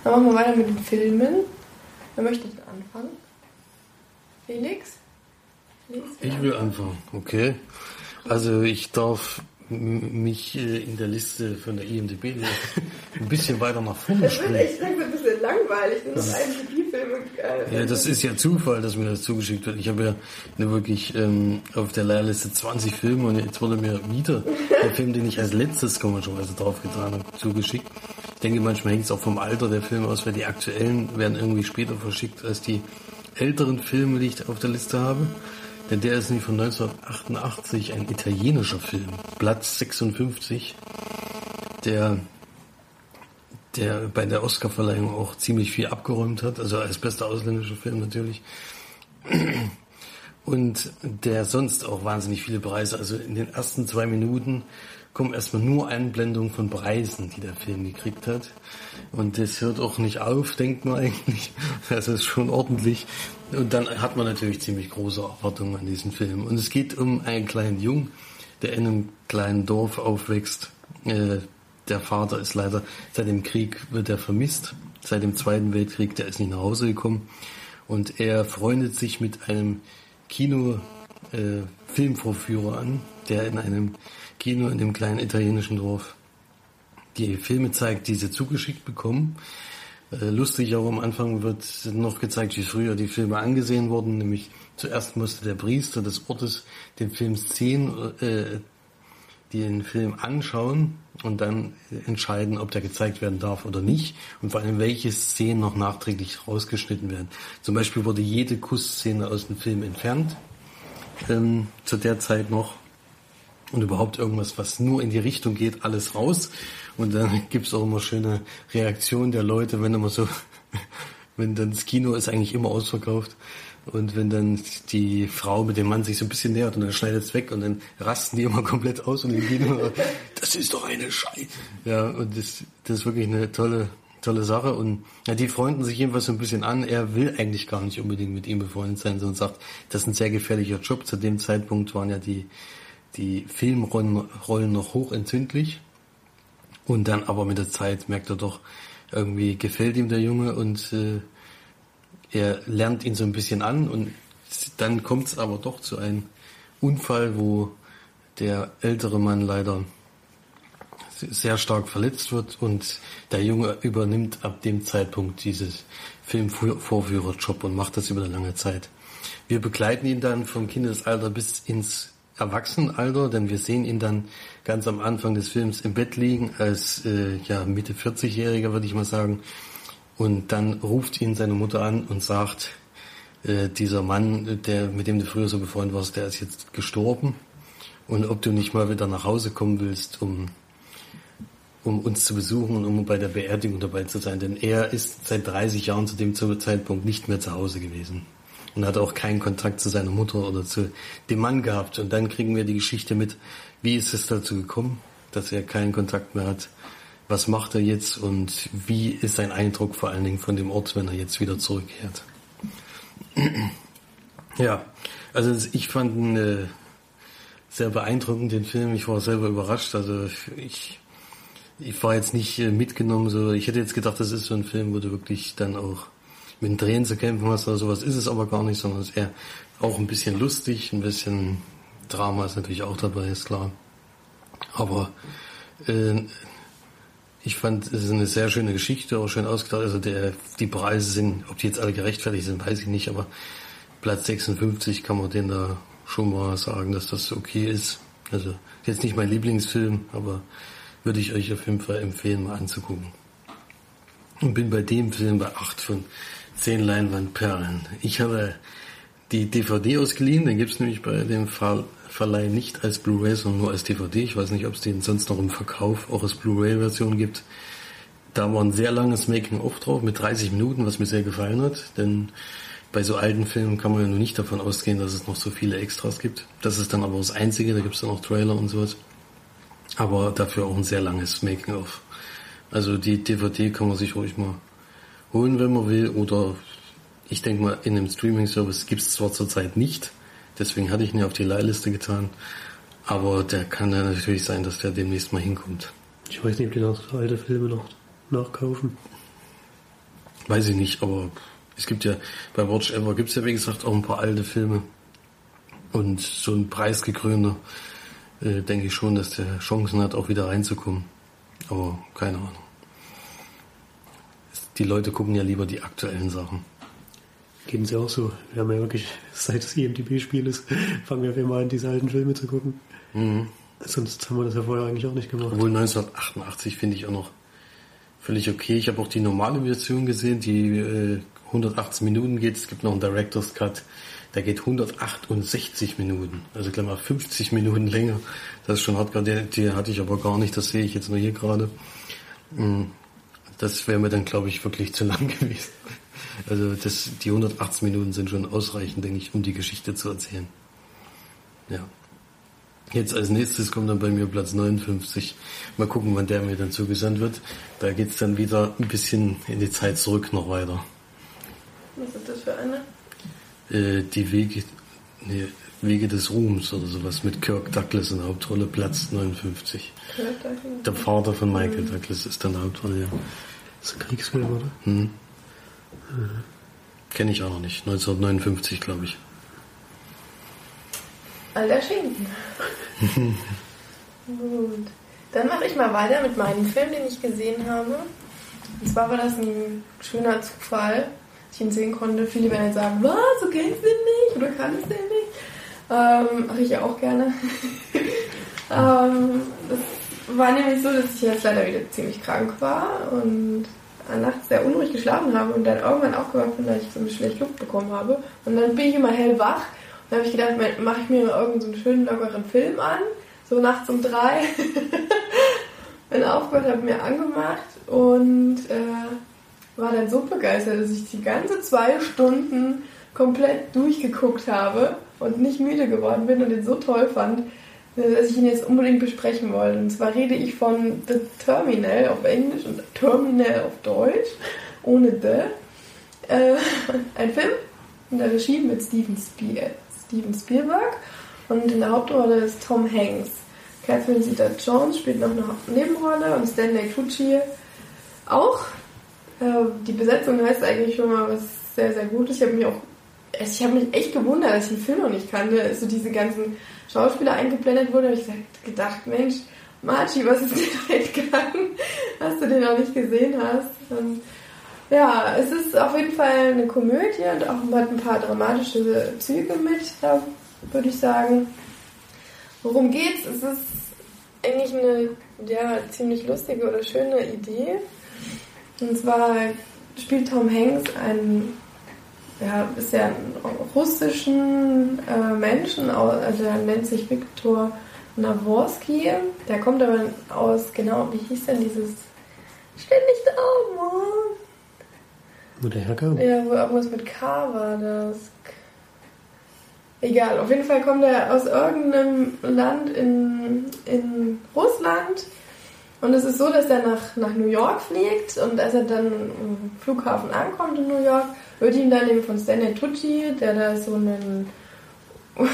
Dann machen wir weiter mit den Filmen. Wer möchte denn anfangen? Felix? Felix? Ich will anfangen, okay. Also ich darf mich äh, in der Liste von der IMDb ein bisschen weiter nach vorne Das wird springen. echt langsam ein bisschen langweilig. Nur noch IMDb-Filme. Ja, das ist ja Zufall, dass mir das zugeschickt wird. Ich habe ja eine wirklich ähm, auf der Lehrliste 20 Filme und jetzt wurde mir wieder der Film, den ich als letztes komischerweise draufgetan habe, zugeschickt. Ich denke, manchmal hängt es auch vom Alter der Filme aus, weil die aktuellen werden irgendwie später verschickt als die älteren Filme, die ich auf der Liste habe. Denn der ist nämlich von 1988 ein italienischer Film, Platz 56, der der bei der Oscarverleihung auch ziemlich viel abgeräumt hat, also als bester ausländischer Film natürlich. Und der sonst auch wahnsinnig viele Preise. Also in den ersten zwei Minuten kommen erstmal nur Einblendungen von Preisen, die der Film gekriegt hat. Und das hört auch nicht auf, denkt man eigentlich. Also ist schon ordentlich. Und dann hat man natürlich ziemlich große Erwartungen an diesen Film. Und es geht um einen kleinen Jungen, der in einem kleinen Dorf aufwächst. Äh, der Vater ist leider, seit dem Krieg wird er vermisst. Seit dem Zweiten Weltkrieg, der ist nicht nach Hause gekommen. Und er freundet sich mit einem Kino, äh, Filmvorführer an, der in einem Kino in dem kleinen italienischen Dorf die Filme zeigt, die sie zugeschickt bekommen. Äh, lustig auch am Anfang wird noch gezeigt, wie früher die Filme angesehen wurden. Nämlich zuerst musste der Priester des Ortes den Film Szenen, äh, den Film anschauen und dann entscheiden, ob der gezeigt werden darf oder nicht und vor allem welche Szenen noch nachträglich rausgeschnitten werden. Zum Beispiel wurde jede Kussszene aus dem Film entfernt, ähm, zu der Zeit noch und überhaupt irgendwas, was nur in die Richtung geht, alles raus. Und dann gibt's auch immer schöne Reaktionen der Leute, wenn immer so, wenn dann das Kino ist eigentlich immer ausverkauft. Und wenn dann die Frau mit dem Mann sich so ein bisschen nähert und dann schneidet es weg und dann rasten die immer komplett aus und im Kino, das ist doch eine Scheiße. Ja, und das, das ist wirklich eine tolle, tolle Sache. Und ja, die freunden sich jedenfalls so ein bisschen an. Er will eigentlich gar nicht unbedingt mit ihm befreundet sein, sondern sagt, das ist ein sehr gefährlicher Job. Zu dem Zeitpunkt waren ja die, die Filmrollen Rollen noch hochentzündlich. Und dann aber mit der Zeit merkt er doch, irgendwie gefällt ihm der Junge und äh, er lernt ihn so ein bisschen an und dann kommt es aber doch zu einem Unfall, wo der ältere Mann leider sehr stark verletzt wird und der Junge übernimmt ab dem Zeitpunkt dieses Filmvorführerjob und macht das über eine lange Zeit. Wir begleiten ihn dann vom Kindesalter bis ins Erwachsenenalter, denn wir sehen ihn dann ganz am Anfang des Films im Bett liegen als äh, ja, Mitte 40-Jähriger, würde ich mal sagen. Und dann ruft ihn seine Mutter an und sagt, äh, dieser Mann, der mit dem du früher so befreundet warst, der ist jetzt gestorben. Und ob du nicht mal wieder nach Hause kommen willst, um um uns zu besuchen und um bei der Beerdigung dabei zu sein. Denn er ist seit 30 Jahren zu dem Zeitpunkt nicht mehr zu Hause gewesen und hat auch keinen Kontakt zu seiner Mutter oder zu dem Mann gehabt. Und dann kriegen wir die Geschichte mit, wie ist es dazu gekommen, dass er keinen Kontakt mehr hat, was macht er jetzt und wie ist sein Eindruck vor allen Dingen von dem Ort, wenn er jetzt wieder zurückkehrt. Ja, also ich fand ihn äh, sehr beeindruckend, den Film. Ich war selber überrascht. Also ich, ich war jetzt nicht äh, mitgenommen. So, ich hätte jetzt gedacht, das ist so ein Film, wo du wirklich dann auch mit Tränen zu kämpfen hast oder sowas, ist es aber gar nicht, sondern es ist eher auch ein bisschen lustig, ein bisschen Drama ist natürlich auch dabei, ist klar. Aber äh, ich fand, es ist eine sehr schöne Geschichte, auch schön ausgedacht. Also der, die Preise sind, ob die jetzt alle gerechtfertigt sind, weiß ich nicht, aber Platz 56 kann man denen da schon mal sagen, dass das okay ist. Also jetzt nicht mein Lieblingsfilm, aber würde ich euch auf jeden Fall empfehlen, mal anzugucken. Und bin bei dem Film bei 8 von 10 Leinwandperlen. Ich habe die DVD ausgeliehen, den gibt's nämlich bei dem Ver Verleih nicht als Blu-ray, sondern nur als DVD. Ich weiß nicht, ob es den sonst noch im Verkauf auch als Blu-ray-Version gibt. Da war ein sehr langes Making-of drauf mit 30 Minuten, was mir sehr gefallen hat, denn bei so alten Filmen kann man ja nur nicht davon ausgehen, dass es noch so viele Extras gibt. Das ist dann aber das Einzige, da gibt es dann auch Trailer und sowas. Aber dafür auch ein sehr langes Making-of. Also die DVD kann man sich ruhig mal holen, wenn man will. Oder ich denke mal, in einem Streaming-Service gibt es zwar zurzeit nicht, deswegen hatte ich ihn ja auf die Leihliste getan, aber der kann ja natürlich sein, dass der demnächst mal hinkommt. Ich weiß nicht, ob die noch alte Filme noch nachkaufen. Weiß ich nicht, aber es gibt ja, bei Watch Ever gibt es ja wie gesagt auch ein paar alte Filme. Und so ein preisgekrönter, äh, denke ich schon, dass der Chancen hat, auch wieder reinzukommen. Aber keine Ahnung. Die Leute gucken ja lieber die aktuellen Sachen. Gehen sie auch so. Wir haben ja wirklich, seit das IMDB-Spiel ist, fangen wir immer an, diese alten Filme zu gucken. Mhm. Sonst haben wir das ja vorher eigentlich auch nicht gemacht. Obwohl 1988 finde ich auch noch völlig okay. Ich habe auch die normale Version gesehen, die äh, 118 Minuten geht. Es gibt noch einen Director's Cut, der geht 168 Minuten. Also gleich mal 50 Minuten länger. Das ist schon hart. Die, die hatte ich aber gar nicht. Das sehe ich jetzt nur hier gerade. Mm, Das wäre mir dann, glaube ich, wirklich zu lang gewesen. Also das, die 118 Minuten sind schon ausreichend, denke ich, um die Geschichte zu erzählen. Ja. Jetzt als nächstes kommt dann bei mir Platz 59. Mal gucken, wann der mir dann zugesandt wird. Da geht's dann wieder ein bisschen in die Zeit zurück noch weiter. Was ist das für eine? Äh, die Wege, nee, Wege des Ruhms oder sowas mit Kirk Douglas in der Hauptrolle, Platz 59. Kirk Douglas? Der Vater von Michael Douglas ist dann der Hauptrolle, ja. Das ist ein Kriegsfilm, oder? Hm. Kenne ich auch noch nicht. 1959, glaube ich. Alter Schinken. Gut. Dann mache ich mal weiter mit meinem Film, den ich gesehen habe. Und zwar war das ein schöner Zufall, dass ich ihn sehen konnte. Viele werden jetzt sagen, was, du kennst den nicht oder kannst den nicht. Ähm, mache ich ja auch gerne. ähm, das war nämlich so, dass ich jetzt leider wieder ziemlich krank war und nachts sehr unruhig geschlafen habe und dann irgendwann aufgewacht bin, weil ich so ein bisschen schlecht Luft bekommen habe. Und dann bin ich immer hellwach und habe ich gedacht, mache ich mir mal irgendeinen so einen schönen, lockeren Film an, so nachts um drei. bin aufgewacht, habe mir angemacht und äh, war dann so begeistert, dass ich die ganze zwei Stunden komplett durchgeguckt habe und nicht müde geworden bin und den so toll fand, dass ich ihn jetzt unbedingt besprechen wollte. Und zwar rede ich von The Terminal auf Englisch und Terminal auf Deutsch, ohne The. Äh, ein Film in der Regie mit Steven, Spiel, Steven Spielberg und in der Hauptrolle ist Tom Hanks. Catherine Zeta-Jones spielt noch eine Nebenrolle und Stanley Tucci auch. Äh, die Besetzung heißt eigentlich schon mal was sehr, sehr Gutes. Ich habe mich auch also ich habe mich echt gewundert, dass ich den Film noch nicht kannte. So diese ganzen Schauspieler eingeblendet wurde, habe ich gedacht, Mensch, Marci, was ist dir entgangen, dass du den noch nicht gesehen hast? Und ja, es ist auf jeden Fall eine Komödie und auch hat ein paar dramatische Züge mit, würde ich sagen. Worum geht's? Es ist eigentlich eine ja, ziemlich lustige oder schöne Idee. Und zwar spielt Tom Hanks einen ja, ist ja einen russischen äh, Menschen, also er nennt sich Viktor Naworski. Der kommt aber aus, genau, wie hieß denn dieses ständig da, Mann? Wo der herkam? Ja, wo irgendwas mit K war das. Egal, auf jeden Fall kommt er aus irgendeinem Land in, in Russland. Und es ist so, dass er nach, nach New York fliegt und als er dann am Flughafen ankommt in New York, wird ihm dann eben von Stanley Tucci, der da so einen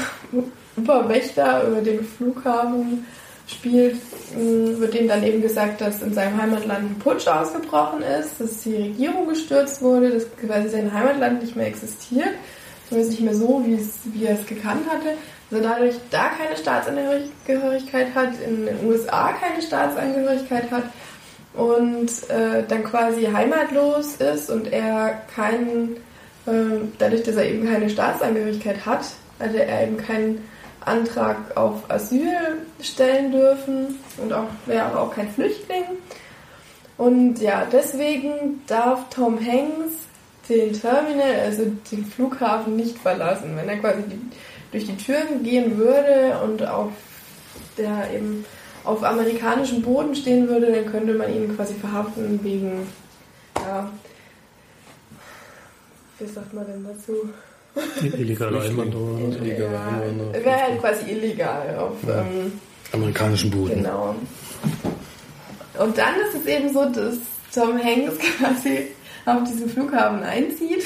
Überwächter über den Flughafen spielt, mh, wird ihm dann eben gesagt, dass in seinem Heimatland ein Putsch ausgebrochen ist, dass die Regierung gestürzt wurde, dass quasi sein Heimatland nicht mehr existiert, zumindest nicht mehr so, wie, es, wie er es gekannt hatte. Also dadurch da keine Staatsangehörigkeit hat, in den USA keine Staatsangehörigkeit hat und äh, dann quasi heimatlos ist und er keinen, äh, dadurch, dass er eben keine Staatsangehörigkeit hat, hatte er eben keinen Antrag auf Asyl stellen dürfen und auch wäre auch kein Flüchtling. Und ja, deswegen darf Tom Hanks den Terminal, also den Flughafen, nicht verlassen. Wenn er quasi die, durch die Türen gehen würde und auf der eben auf amerikanischem Boden stehen würde, dann könnte man ihn quasi verhaften wegen, ja, wie sagt man denn dazu? Illegaler Einwanderer oder so. Illegaler Ja, Einwanderer. wäre halt quasi illegal auf Ja. ähm, Amerikanischen Boden. Genau. Und dann ist es eben so, dass Tom Hanks quasi auf diesen Flughafen einzieht,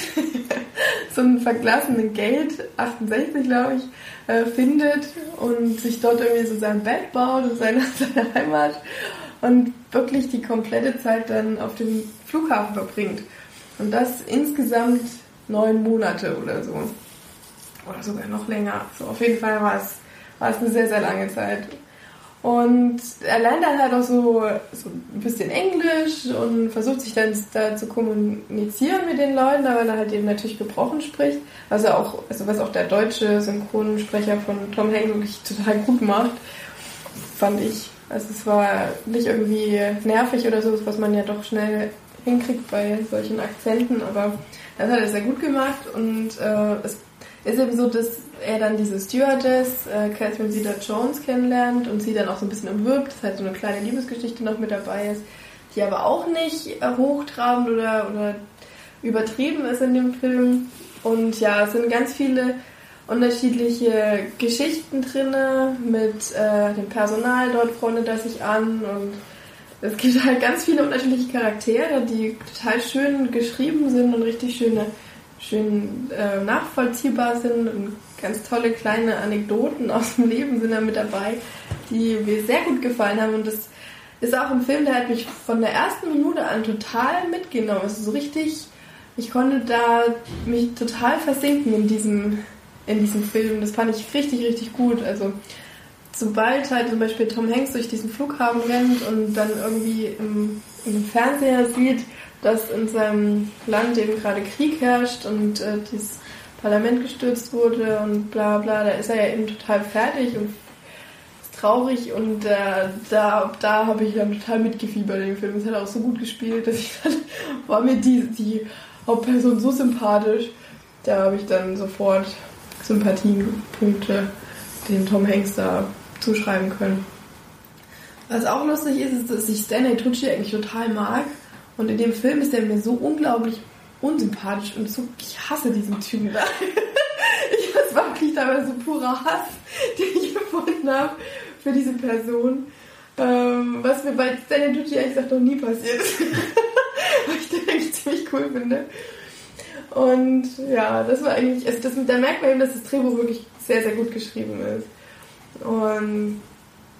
so einen verglassenen Gate, 68 glaube ich, äh, findet und sich dort irgendwie so sein Bett baut und seine, seine Heimat und wirklich die komplette Zeit dann auf dem Flughafen verbringt. Und das insgesamt neun Monate oder so. Oder sogar noch länger. So, auf jeden Fall war es, war es eine sehr, sehr lange Zeit. Und er lernt dann halt auch so, so ein bisschen Englisch und versucht sich dann da zu kommunizieren mit den Leuten, weil er halt eben natürlich gebrochen spricht. Er auch, also was auch der deutsche Synchronsprecher von Tom Hanks wirklich total gut macht, fand ich. Also es war nicht irgendwie nervig oder so, was man ja doch schnell hinkriegt bei solchen Akzenten, aber das hat er sehr gut gemacht und äh, es ist eben so, dass er dann diese Stewardess, äh, Catherine Zeta-Jones kennenlernt und sie dann auch so ein bisschen umwirbt, dass halt so eine kleine Liebesgeschichte noch mit dabei ist, die aber auch nicht äh, hochtrabend oder, oder übertrieben ist in dem Film. Und ja, es sind ganz viele unterschiedliche Geschichten drinne mit äh, dem Personal dort freundet er sich an und es gibt halt ganz viele unterschiedliche Charaktere, die total schön geschrieben sind und richtig schöne, schön äh, nachvollziehbar sind und ganz tolle kleine Anekdoten aus dem Leben sind da mit dabei, die mir sehr gut gefallen haben und das ist auch ein Film, der hat mich von der ersten Minute an total mitgenommen. Also so richtig, ich konnte da mich total versinken in diesem, in diesem Film. Das fand ich richtig, richtig gut. Also sobald halt zum Beispiel Tom Hanks durch diesen Flughafen rennt und dann irgendwie im, im Fernseher sieht, dass in seinem Land eben gerade Krieg herrscht und äh, dieses Parlament gestürzt wurde und bla bla, da ist er ja eben total fertig und ist traurig und äh, da, da habe ich dann total mitgefiebert in dem Film. Es hat auch so gut gespielt, dass ich dann war mir die, die Hauptperson so sympathisch, da habe ich dann sofort Sympathiepunkte dem Tom Hanks da zuschreiben können. Was auch lustig ist, ist, dass ich Stanley Tucci eigentlich total mag. Und in dem Film ist er mir so unglaublich unsympathisch und so, ich hasse diesen Typen ich, das war wirklich dabei so purer Hass, den ich empfunden habe für diese Person. Ähm, was mir bei Stanley Tucci ehrlich gesagt noch nie passiert ist. was ich den eigentlich ziemlich cool finde. Und ja, das war eigentlich, also das, da merkt man eben, dass das Drehbuch wirklich sehr, sehr gut geschrieben ist. Und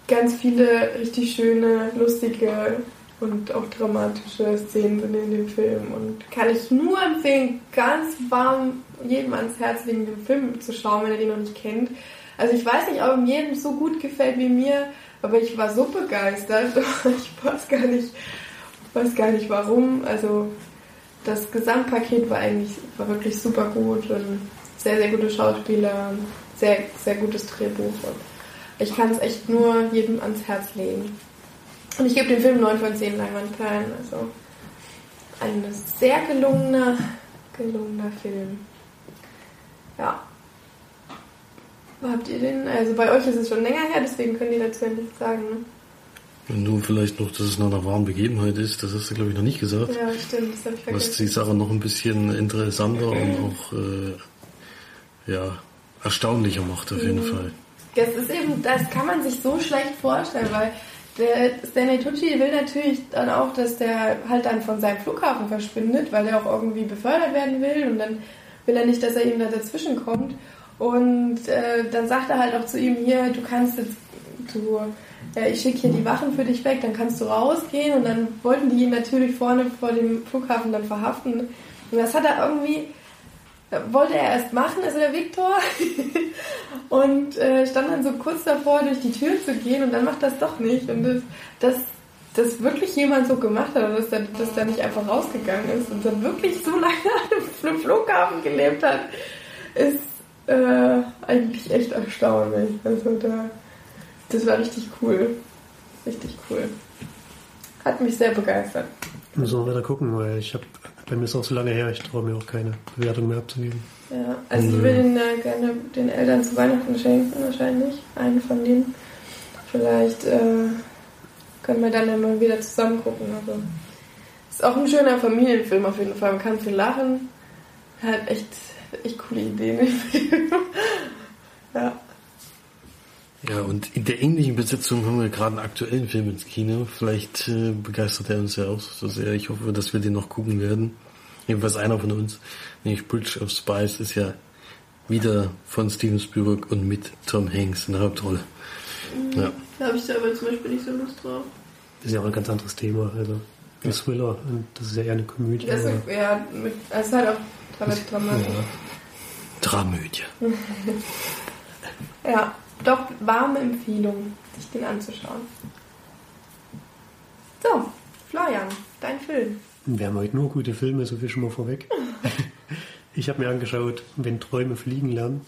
ganz viele richtig schöne, lustige und auch dramatische Szenen sind in dem Film. Und kann ich nur empfehlen, ganz warm jedem ans Herz legen, den Film zu schauen, wenn er den noch nicht kennt. Also ich weiß nicht, ob ihm jedem so gut gefällt wie mir, aber ich war so begeistert. Ich weiß gar nicht, weiß gar nicht warum. Also das Gesamtpaket war eigentlich war wirklich super gut und sehr, sehr gute Schauspieler, sehr, sehr gutes Drehbuch. Und ich kann es echt nur jedem ans Herz legen. Und ich gebe dem Film 9 von 10 Leinwandperlen. Also ein sehr gelungener, gelungener Film. Ja. Habt ihr den? Also bei euch ist es schon länger her, deswegen könnt ihr dazu ja nichts sagen. Ne? Und nun vielleicht noch, dass es nach einer wahren Begebenheit ist, das hast du glaube ich noch nicht gesagt. Ja, stimmt, das habe ich Was vergessen. die Sache noch ein bisschen interessanter und auch äh, ja, erstaunlicher macht auf jeden Mhm. Fall. Das ist eben, das kann man sich so schlecht vorstellen, weil der Stanley Tucci will natürlich dann auch, dass der halt dann von seinem Flughafen verschwindet, weil er auch irgendwie befördert werden will und dann will er nicht, dass er ihm da dazwischen kommt. Und äh, dann sagt er halt auch zu ihm hier, du kannst jetzt, du ja, ich schicke hier die Wachen für dich weg, dann kannst du rausgehen. Und dann wollten die ihn natürlich vorne vor dem Flughafen dann verhaften. Und das hat er irgendwie, wollte er erst machen, also der Viktor. und äh, stand dann so kurz davor, durch die Tür zu gehen und dann macht das doch nicht. Und das, das dass wirklich jemand so gemacht hat und dass der, dass der nicht einfach rausgegangen ist und dann wirklich so lange dem Flughafen gelebt hat, ist äh, eigentlich echt erstaunlich. Also da, das war richtig cool. Richtig cool. Hat mich sehr begeistert. Müssen wir wieder gucken, weil ich habe, bei mir ist auch so lange her, ich traue mir auch keine Bewertung mehr abzugeben. Ja, also ich will den äh, gerne den Eltern zu Weihnachten schenken, wahrscheinlich. Einen von denen. Vielleicht äh, können wir dann immer wieder zusammen gucken. Also, ist auch ein schöner Familienfilm auf jeden Fall. Man kann viel lachen. Hat echt, echt coole Ideen im Film. ja. Ja, und in der ähnlichen Besetzung haben wir gerade einen aktuellen Film ins Kino. Vielleicht äh, begeistert er uns ja auch so sehr. Ich hoffe, dass wir den noch gucken werden. Jedenfalls einer von uns, nämlich Bridge of Spies, ist ja wieder von Steven Spielberg und mit Tom Hanks in der Hauptrolle. Ja. Da habe ich selber zum Beispiel nicht so Lust drauf. Das ist ja auch ein ganz anderes Thema. Also ein Thriller und das ist ja eher eine Komödie. Das ist, ja, mit, es ist halt auch dramatisch. ja. Dramödie. Ja, doch warme Empfehlung, sich den anzuschauen. So, Florian, dein Film. Wir haben heute nur gute Filme, so viel schon mal vorweg. Ich habe mir angeschaut, Wenn Träume fliegen lernen.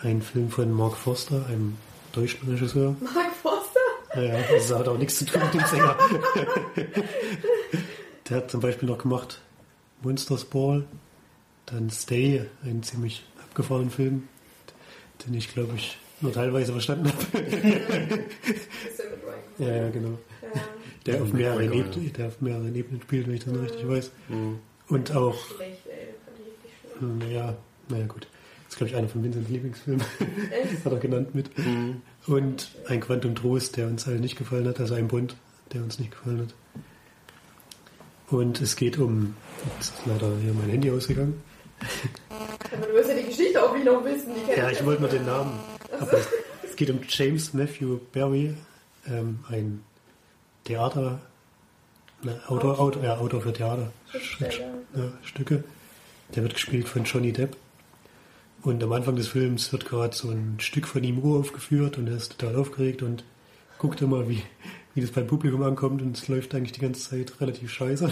Ein Film von Mark Forster, einem deutschen Regisseur. Mark Forster? Naja, das hat auch nichts zu tun mit dem Sänger. Der hat zum Beispiel noch gemacht Monsters Ball, dann Stay, einen ziemlich abgefahrenen Film, den ich glaube ich nur teilweise verstanden habe. ja, ja, genau. Ja. Der auf, mehreren Ebenen, der auf mehreren Ebenen spielt, wenn ich das noch richtig weiß. Mhm. Und auch, Schlecht, ey. Fand ich richtig schlimm. naja, naja gut. Das ist glaube ich einer von Vincents Lieblingsfilmen. Hat er genannt mit. Und ein Quantum Trost, der uns allen nicht gefallen hat, also ein Bund, der uns nicht gefallen hat. Und es geht um, jetzt ist leider hier mein Handy ausgegangen. Aber du wirst ja die Geschichte auch wieder noch wissen. Ja, ich wollte nur den Namen. Aber es, es geht um James Matthew Barry, ähm, ein Theater, ne, Autor, Autor, ja, Autor für Theater, ja, Stücke. Der wird gespielt von Johnny Depp. Und am Anfang des Films wird gerade so ein Stück von ihm uraufgeführt und er ist total aufgeregt und guckt immer, wie, wie das beim Publikum ankommt und es läuft eigentlich die ganze Zeit relativ scheiße.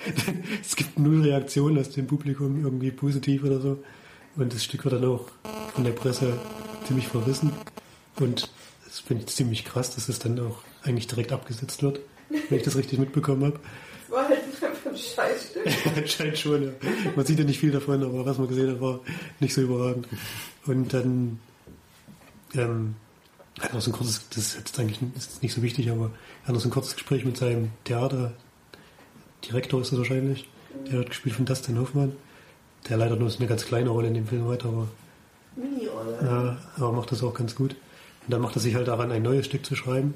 es gibt null Reaktionen aus dem Publikum irgendwie positiv oder so. Und das Stück wird dann auch von der Presse ziemlich verrissen. Und das finde ich ziemlich krass, dass es dann auch eigentlich direkt abgesetzt wird, wenn ich das richtig mitbekommen habe. Das war halt ein Scheißstück. Anscheinend schon, ja. Man sieht ja nicht viel davon, aber was man gesehen hat, war nicht so überragend. Und dann ähm, hat er noch so ein kurzes, das ist jetzt eigentlich das ist nicht so wichtig, aber er hat noch so ein kurzes Gespräch mit seinem Theater. Direktor ist das wahrscheinlich. Der wird gespielt von Dustin Hoffmann. Der leider nur eine ganz kleine Rolle in dem Film hat, aber, Mini-Rolle. ja, aber macht das auch ganz gut. Und dann macht er sich halt daran, ein neues Stück zu schreiben.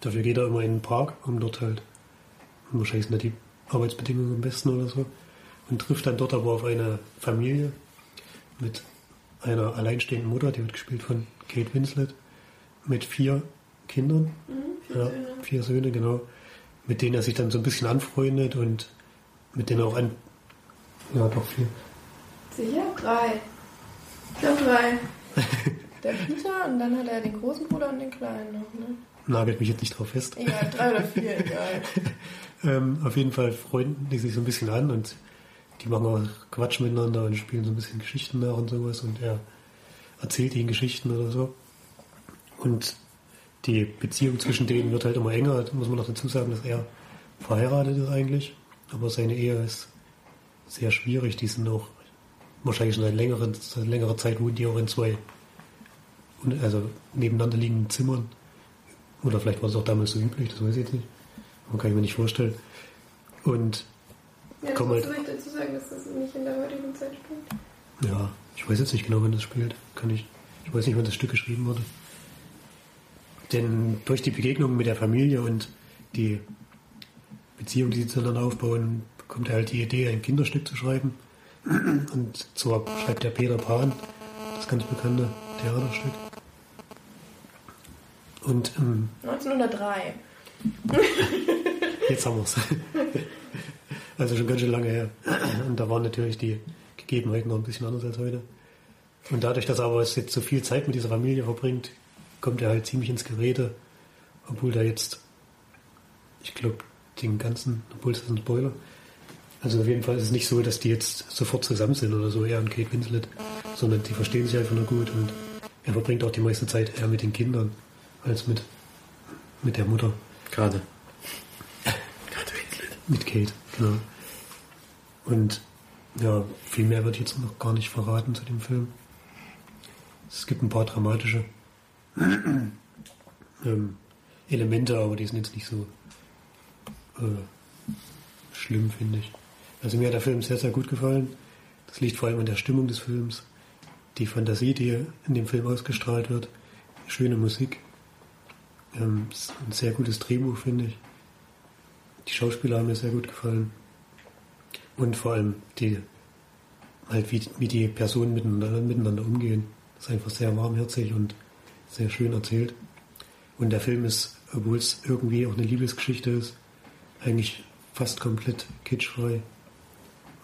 Dafür geht er immer in den Park, um dort halt, wahrscheinlich sind da die Arbeitsbedingungen am besten oder so, und trifft dann dort aber auf eine Familie mit einer alleinstehenden Mutter, die wird gespielt von Kate Winslet, mit vier Kindern, ja, vier Söhne, genau, mit denen er sich dann so ein bisschen anfreundet und mit denen er auch an, ja doch vier, Sicher? Drei. Ich glaube drei. Der Peter und dann hat er den großen Bruder und den kleinen noch, ne? nagelt mich jetzt nicht drauf fest. Egal, drei oder vier, egal. Ähm, auf jeden Fall freunden die sich so ein bisschen an und die machen auch Quatsch miteinander und spielen so ein bisschen Geschichten nach und sowas und er erzählt ihnen Geschichten oder so. Und die Beziehung zwischen denen wird halt immer enger. Da muss man noch dazu sagen, dass er verheiratet ist eigentlich, aber seine Ehe ist sehr schwierig. Die sind auch wahrscheinlich schon seit längerer, seit längerer Zeit wohnen die auch in zwei also nebeneinander liegenden Zimmern. Oder vielleicht war es auch damals so üblich, das weiß ich jetzt nicht. Man kann ich mir nicht vorstellen. Und Ja, Komm musst halt. dazu sagen, dass das nicht in der heutigen Zeit spielt. ja, ich weiß jetzt nicht genau, wann das spielt. Kann ich. Ich weiß nicht, wann das Stück geschrieben wurde. Denn durch die Begegnung mit der Familie und die Beziehung, die sie zueinander aufbauen, kommt er halt die Idee, ein Kinderstück zu schreiben. Und zwar schreibt der Peter Pan, das ganz bekannte Theaterstück. Und ähm, 1903. jetzt haben wir es. also schon ganz schön lange her. Und da waren natürlich die Gegebenheiten noch ein bisschen anders als heute. Und dadurch, dass er aber jetzt so viel Zeit mit dieser Familie verbringt, kommt er halt ziemlich ins Gerede. Obwohl da jetzt, ich glaube, den ganzen, obwohl es ist ein Spoiler. Also auf jeden Fall ist es nicht so, dass die jetzt sofort zusammen sind oder so, er und Kate Winslet, sondern die verstehen sich einfach nur gut und er verbringt auch die meiste Zeit eher mit den Kindern als mit, mit der Mutter. Gerade. Mit Kate, genau. Und ja, viel mehr wird jetzt noch gar nicht verraten zu dem Film. Es gibt ein paar dramatische ähm, Elemente, aber die sind jetzt nicht so äh, schlimm, finde ich. Also mir hat der Film sehr, sehr gut gefallen. Das liegt vor allem an der Stimmung des Films, die Fantasie, die in dem Film ausgestrahlt wird, schöne Musik, ähm, ein sehr gutes Drehbuch, finde ich. Die Schauspieler haben mir sehr gut gefallen. Und vor allem die, halt wie, wie die Personen miteinander, miteinander umgehen. Das ist einfach sehr warmherzig und sehr schön erzählt. Und der Film ist, obwohl es irgendwie auch eine Liebesgeschichte ist, eigentlich fast komplett kitschfrei.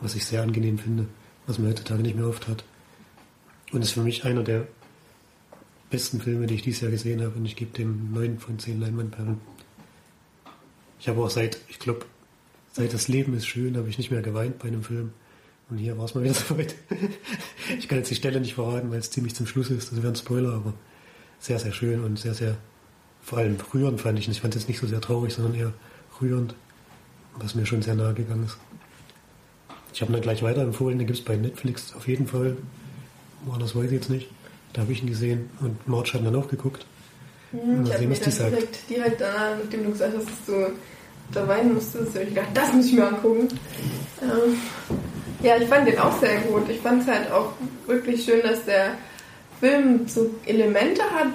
Was ich sehr angenehm finde, was man heutzutage nicht mehr oft hat. Und ist für mich einer der besten Filme, die ich dieses Jahr gesehen habe. Und ich gebe dem 9 von 10 Leinwandperlen. Ich habe auch seit, ich glaube, seit Das Leben ist schön, habe ich nicht mehr geweint bei einem Film. Und hier war es mal wieder soweit. ich kann jetzt die Stelle nicht verraten, weil es ziemlich zum Schluss ist. Das wäre ein Spoiler, aber sehr, sehr schön und sehr, sehr, vor allem rührend fand ich. Ich fand es jetzt nicht so sehr traurig, sondern eher rührend, was mir schon sehr nahe gegangen ist. Ich habe ihn dann gleich weiterempfohlen, den gibt es bei Netflix auf jeden Fall. Woanders weiß ich jetzt nicht. Da habe ich ihn gesehen und Marge hat ihn dann auch geguckt. Hm, Mal ich sehen, was die sagt. direkt, direkt danach, nachdem du gesagt hast, dass du da weinen musstest, habe ich gedacht, das muss ich mir angucken. Ähm, ja, ich fand den auch sehr gut. Ich fand es halt auch wirklich schön, dass der Film so Elemente hat,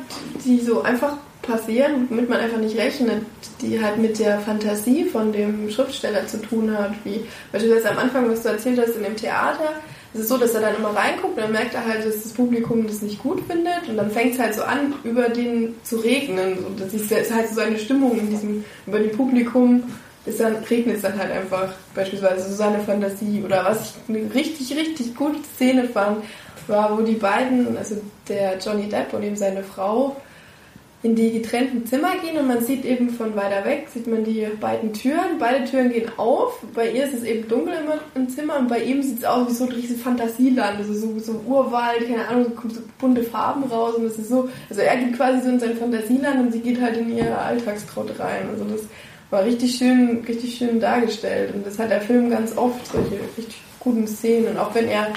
die so einfach passieren, womit man einfach nicht rechnet, die halt mit der Fantasie von dem Schriftsteller zu tun hat. Wie beispielsweise am Anfang, was du erzählt hast in dem Theater, es ist so, dass er dann immer reinguckt und dann merkt er halt, dass das Publikum das nicht gut findet und dann fängt es halt so an, über den zu regnen. Und das ist, halt so eine Stimmung in diesem, über dem Publikum, ist dann, regnet es dann halt einfach beispielsweise so seine Fantasie. Oder was ich eine richtig, richtig gute Szene fand, war, wo die beiden, also der Johnny Depp und eben seine Frau, in die getrennten Zimmer gehen und man sieht eben von weiter weg, sieht man die beiden Türen. Beide Türen gehen auf. Bei ihr ist es eben dunkel immer im Zimmer und bei ihm sieht es aus wie so ein riesiges Fantasieland. Also so, so Urwald, keine Ahnung, so so bunte Farben raus und das ist so, also er geht quasi so in sein Fantasieland und sie geht halt in ihr Alltagstraut rein. Also das war richtig schön, richtig schön dargestellt und das hat der Film ganz oft, solche richtig guten Szenen und auch wenn er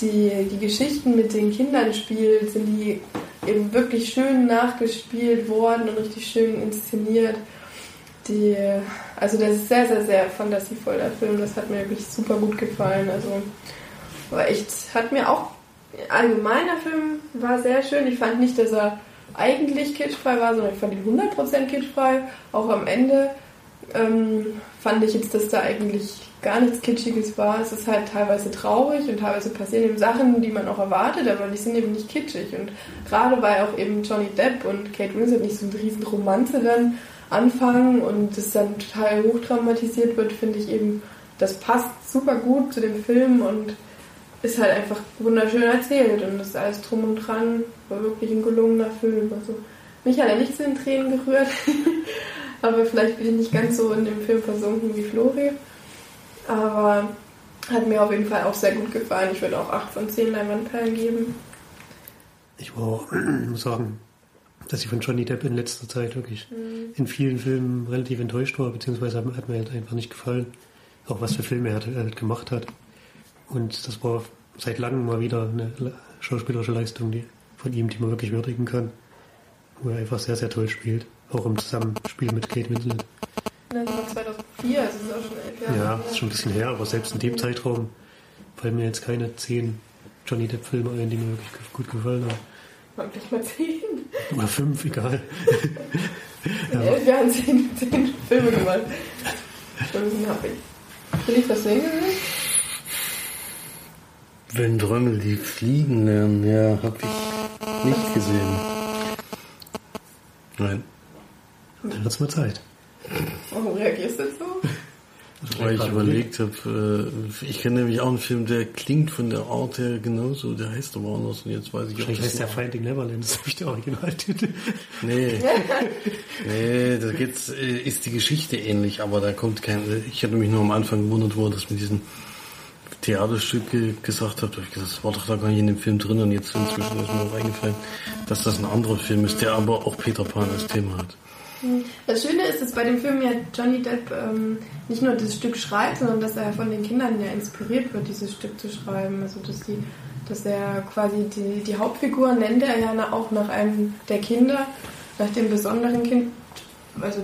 die, die Geschichten mit den Kindern spielt, sind die eben wirklich schön nachgespielt worden und richtig schön inszeniert. Die, also das ist sehr, sehr, sehr fantasievoll, der Film. Das hat mir wirklich super gut gefallen. Also war echt, hat mir auch allgemein der Film war sehr schön. Ich fand nicht, dass er eigentlich kitschfrei war, sondern ich fand ihn 100% kitschfrei. Auch am Ende ähm, fand ich jetzt, dass da eigentlich gar nichts Kitschiges war. Es ist halt teilweise traurig und teilweise passieren eben Sachen, die man auch erwartet, aber die sind eben nicht kitschig. Und gerade weil auch eben Johnny Depp und Kate Winslet nicht so eine riesen Romanze dann anfangen und es dann total hochdramatisiert wird, finde ich eben, das passt super gut zu dem Film und ist halt einfach wunderschön erzählt und ist alles drum und dran. War wirklich ein gelungener Film. Also mich hat er nicht zu den Tränen gerührt, aber vielleicht bin ich nicht ganz so in dem Film versunken wie Flori. Aber hat mir auf jeden Fall auch sehr gut gefallen. Ich würde auch 8 von 10 Leinwandperlen geben. Ich war, muss sagen, dass ich von Johnny Depp in letzter Zeit wirklich in vielen Filmen relativ enttäuscht war, beziehungsweise hat, mir halt einfach nicht gefallen, auch was für Filme er halt, er halt gemacht hat. Und das war seit langem mal wieder eine le- schauspielerische Leistung die, von ihm, die man wirklich würdigen kann, wo er einfach sehr, sehr toll spielt, auch im Zusammenspiel mit Kate Winslet. Das war 2004, also das ist auch schon elf Jahre Ja, her. ist schon ein bisschen her, aber selbst in dem Zeitraum fallen mir jetzt keine zehn Johnny Depp-Filme ein, die mir wirklich gut gefallen haben. Waren vielleicht mal 10. Oder fünf, egal. In elf Jahren 10, 10 Filme gemacht. Stunden habe ich. Will ich was sehen? Wenn Träume die fliegen lernen, ja, hab ich nicht gesehen. Nein. Dann wird's mal Zeit. Warum reagierst du so? Weil ich überlegt habe, äh, ich kenne nämlich auch einen Film, der klingt von der Art her genauso, der heißt aber anders und jetzt weiß ich, Wahrscheinlich das heißt der Finding Neverland, das ist nämlich der Originaltitel. Nee. nee, da geht's, äh, ist die Geschichte ähnlich, aber da kommt kein, ich hatte mich nur am Anfang gewundert, wo er das mit diesen Theaterstücke gesagt hat. Da hab ich gesagt, das war doch da gar nicht in dem Film drin und jetzt inzwischen ist mir auch eingefallen, dass das ein anderer Film ist, der aber auch Peter Pan als Thema hat. Das Schöne ist, dass bei dem Film ja Johnny Depp ähm, nicht nur das Stück schreibt, sondern dass er von den Kindern ja inspiriert wird, dieses Stück zu schreiben. Also dass die, dass er quasi die, die Hauptfigur nennt er ja auch nach einem der Kinder, nach dem besonderen Kind. Also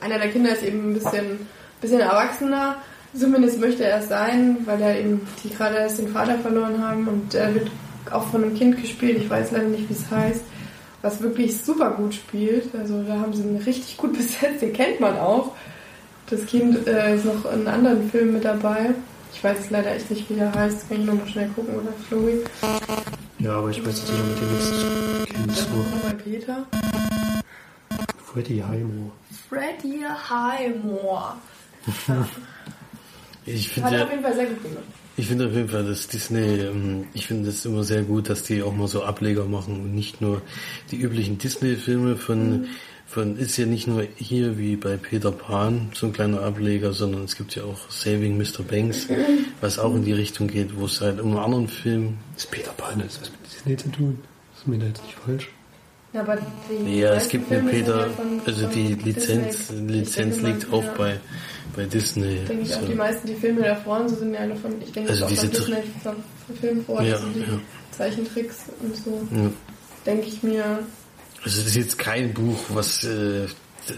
einer der Kinder ist eben ein bisschen, bisschen erwachsener. Zumindest möchte er es sein, weil er eben die gerade erst den Vater verloren haben und er wird auch von einem Kind gespielt. Ich weiß leider nicht, wie es heißt was wirklich super gut spielt. Also da haben sie ihn richtig gut besetzt, den kennt man auch. Das Kind äh, ist noch in anderen Filmen mit dabei. Ich weiß es leider echt nicht, wie der heißt. Kann ich nochmal schnell gucken, oder Chloe? Ja, aber ich weiß jetzt nicht, ob ihr den nächsten kennt. So, Nochmal Peter. Freddie Highmore. Freddie Highmore. Ich Hat finde er ja, auf jeden Fall sehr gut gemacht. Ich finde auf jeden Fall, dass Disney, ähm, ich finde es immer sehr gut, dass die auch mal so Ableger machen und nicht nur die üblichen Disney-Filme von, von, ist ja nicht nur hier wie bei Peter Pan so ein kleiner Ableger, sondern es gibt ja auch Saving Mr. Banks, was auch in die Richtung geht, wo es halt um einen anderen Film, ist Peter Pan, das hat was mit Disney zu tun. Das ist mir da jetzt nicht falsch. Ja, aber die ja, es gibt eine Peter, von- also die Lizenz, Disney. Lizenz Ich denke liegt auch ja. bei, bei Disney. Denke ich auch, So. die meisten, die Filme davor und so sind ja alle von, ich denke, Also auch diese Disney verfilmt worden, Ja, also die ja. Zeichentricks und so. Ja. Denke ich mir, Also das ist jetzt kein Buch, was äh,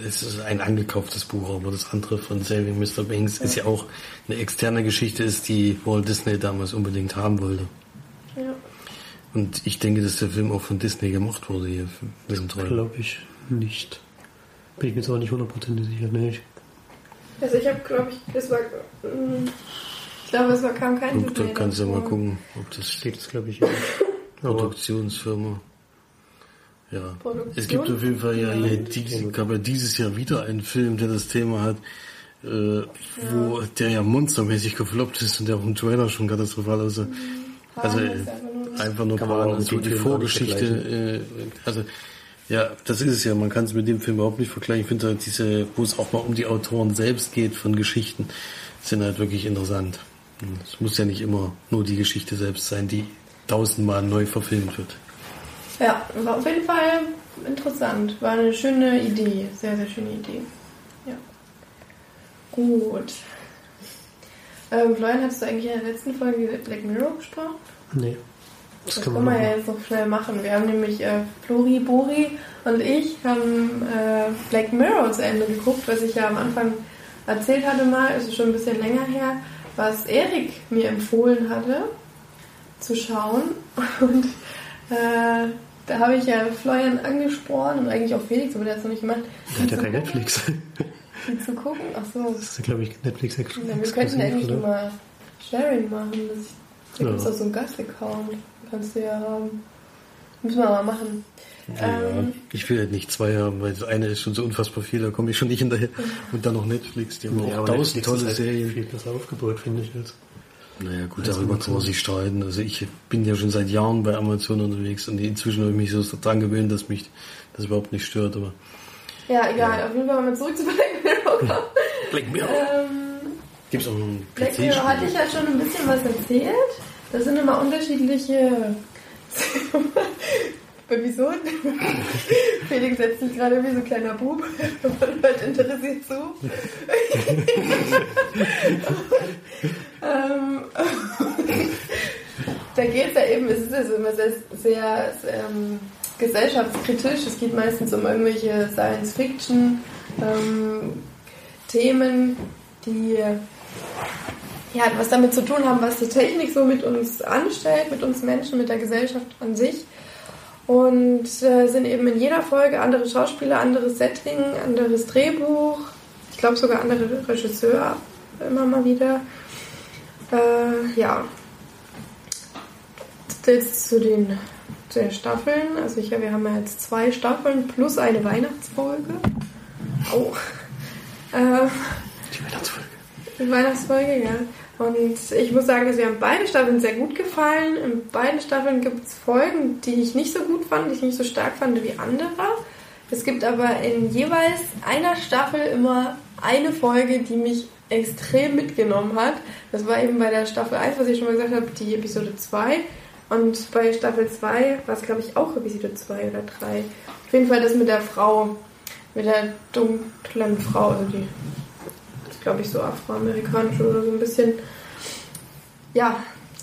es ist ein angekauftes Buch, aber das andere von Saving Mr. Banks ist ja auch eine externe Geschichte, ist die Walt Disney damals unbedingt haben wollte. ja. Und ich denke, dass der Film auch von Disney gemacht wurde hier. Das ist toll. Glaube ich nicht. Bin ich mir jetzt auch nicht hundertprozentig sicher. Nee, ich, Also ich habe, glaube ich, es war, mm, ich glaube, es war kam kein Und da Disney kannst du mal gucken, ob das steht es, glaube ich. Aber Produktionsfirma. Ja. Produktion? Es gibt auf jeden Fall ja hier, die, gab ja dieses Jahr wieder einen Film, der das Thema hat, äh, wo der ja monstermäßig gefloppt ist und der auch im Trailer schon katastrophal aussah. Also Pan äh, ist einfach nur- Kann man so die Vorgeschichte. Äh, also ja, das ist es ja. Man kann es mit dem Film überhaupt nicht vergleichen. Ich finde halt diese, wo es auch mal um die Autoren selbst geht von Geschichten, sind halt wirklich interessant. Und Es muss ja nicht immer nur die Geschichte selbst sein, die tausendmal neu verfilmt wird. Ja, war auf jeden Fall interessant. War eine schöne Idee. Sehr, sehr schöne Idee. Ja. Gut. Ähm, Florian, hattest du eigentlich in der letzten Folge Black Mirror gesprochen? nee. Das, Das können wir ja jetzt noch schnell machen. Wir haben nämlich äh, Flori, Bori und ich haben äh, Black Mirror zu Ende geguckt, was ich ja am Anfang erzählt hatte mal, ist schon ein bisschen länger her, was Erik mir empfohlen hatte zu schauen. Und äh, da habe ich ja Florian angesprochen und eigentlich auch Felix, aber der hat es noch nicht gemacht. Der hat ja kein Netflix. Die zu gucken. Ach so. Das ist, glaube ich, Netflix Ja, wir könnten eigentlich oder? mal Sharing machen. Das, da Ja. gibt es auch so einen Gast-Account. Kannst du ja haben. Müssen wir mal machen. Ähm, Ich will halt nicht zwei haben, weil das eine ist schon so unfassbar viel, da komme ich schon nicht hinterher. Und dann noch Netflix, die haben Ja, auch aber tausend Netflix tolle ist halt Serien. viel besser aufgebaut, finde ich. Als Naja gut, Als darüber kann man sich streiten. Also ich bin ja schon seit Jahren bei Amazon unterwegs und inzwischen habe ich mich so dran gewöhnt, dass mich das überhaupt nicht stört. Aber ja, egal. Auf jeden Fall mal zurück zu Black Mirror kommen. Black Mirror. ähm, Gibt es auch noch ein Black Mirror hatte ich ja schon ein bisschen was erzählt. Das sind immer unterschiedliche Episoden. Felix setzt sich gerade wie so ein kleiner Bub und hört interessiert zu. ähm, da geht es ja eben, es ist also immer sehr, sehr ähm, gesellschaftskritisch. Es geht meistens um irgendwelche Science-Fiction-Themen, die ja, was damit zu tun haben, was die Technik so mit uns anstellt, mit uns Menschen, mit der Gesellschaft an sich. Und äh, sind eben in jeder Folge andere Schauspieler, anderes Setting, anderes Drehbuch. Ich glaube sogar andere Regisseur immer mal wieder. Äh, ja. Jetzt zu den, der Staffeln. Also ich, wir haben ja jetzt zwei Staffeln plus eine Weihnachtsfolge. Oh. Äh, Die Weihnachtsfolge. die Weihnachtsfolge, ja. Und ich muss sagen, dass mir haben beide Staffeln sehr gut gefallen. In beiden Staffeln gibt es Folgen, die ich nicht so gut fand, die ich nicht so stark fand wie andere. Es gibt aber in jeweils einer Staffel immer eine Folge, die mich extrem mitgenommen hat. Das war eben bei der Staffel 1, was ich schon mal gesagt habe, die Episode 2. Und bei Staffel 2 war es, glaube ich, auch Episode 2 oder 3. Auf jeden Fall das mit der Frau, mit der dunklen Frau, also die glaube ich, so afroamerikanisch oder so ein bisschen. Ja,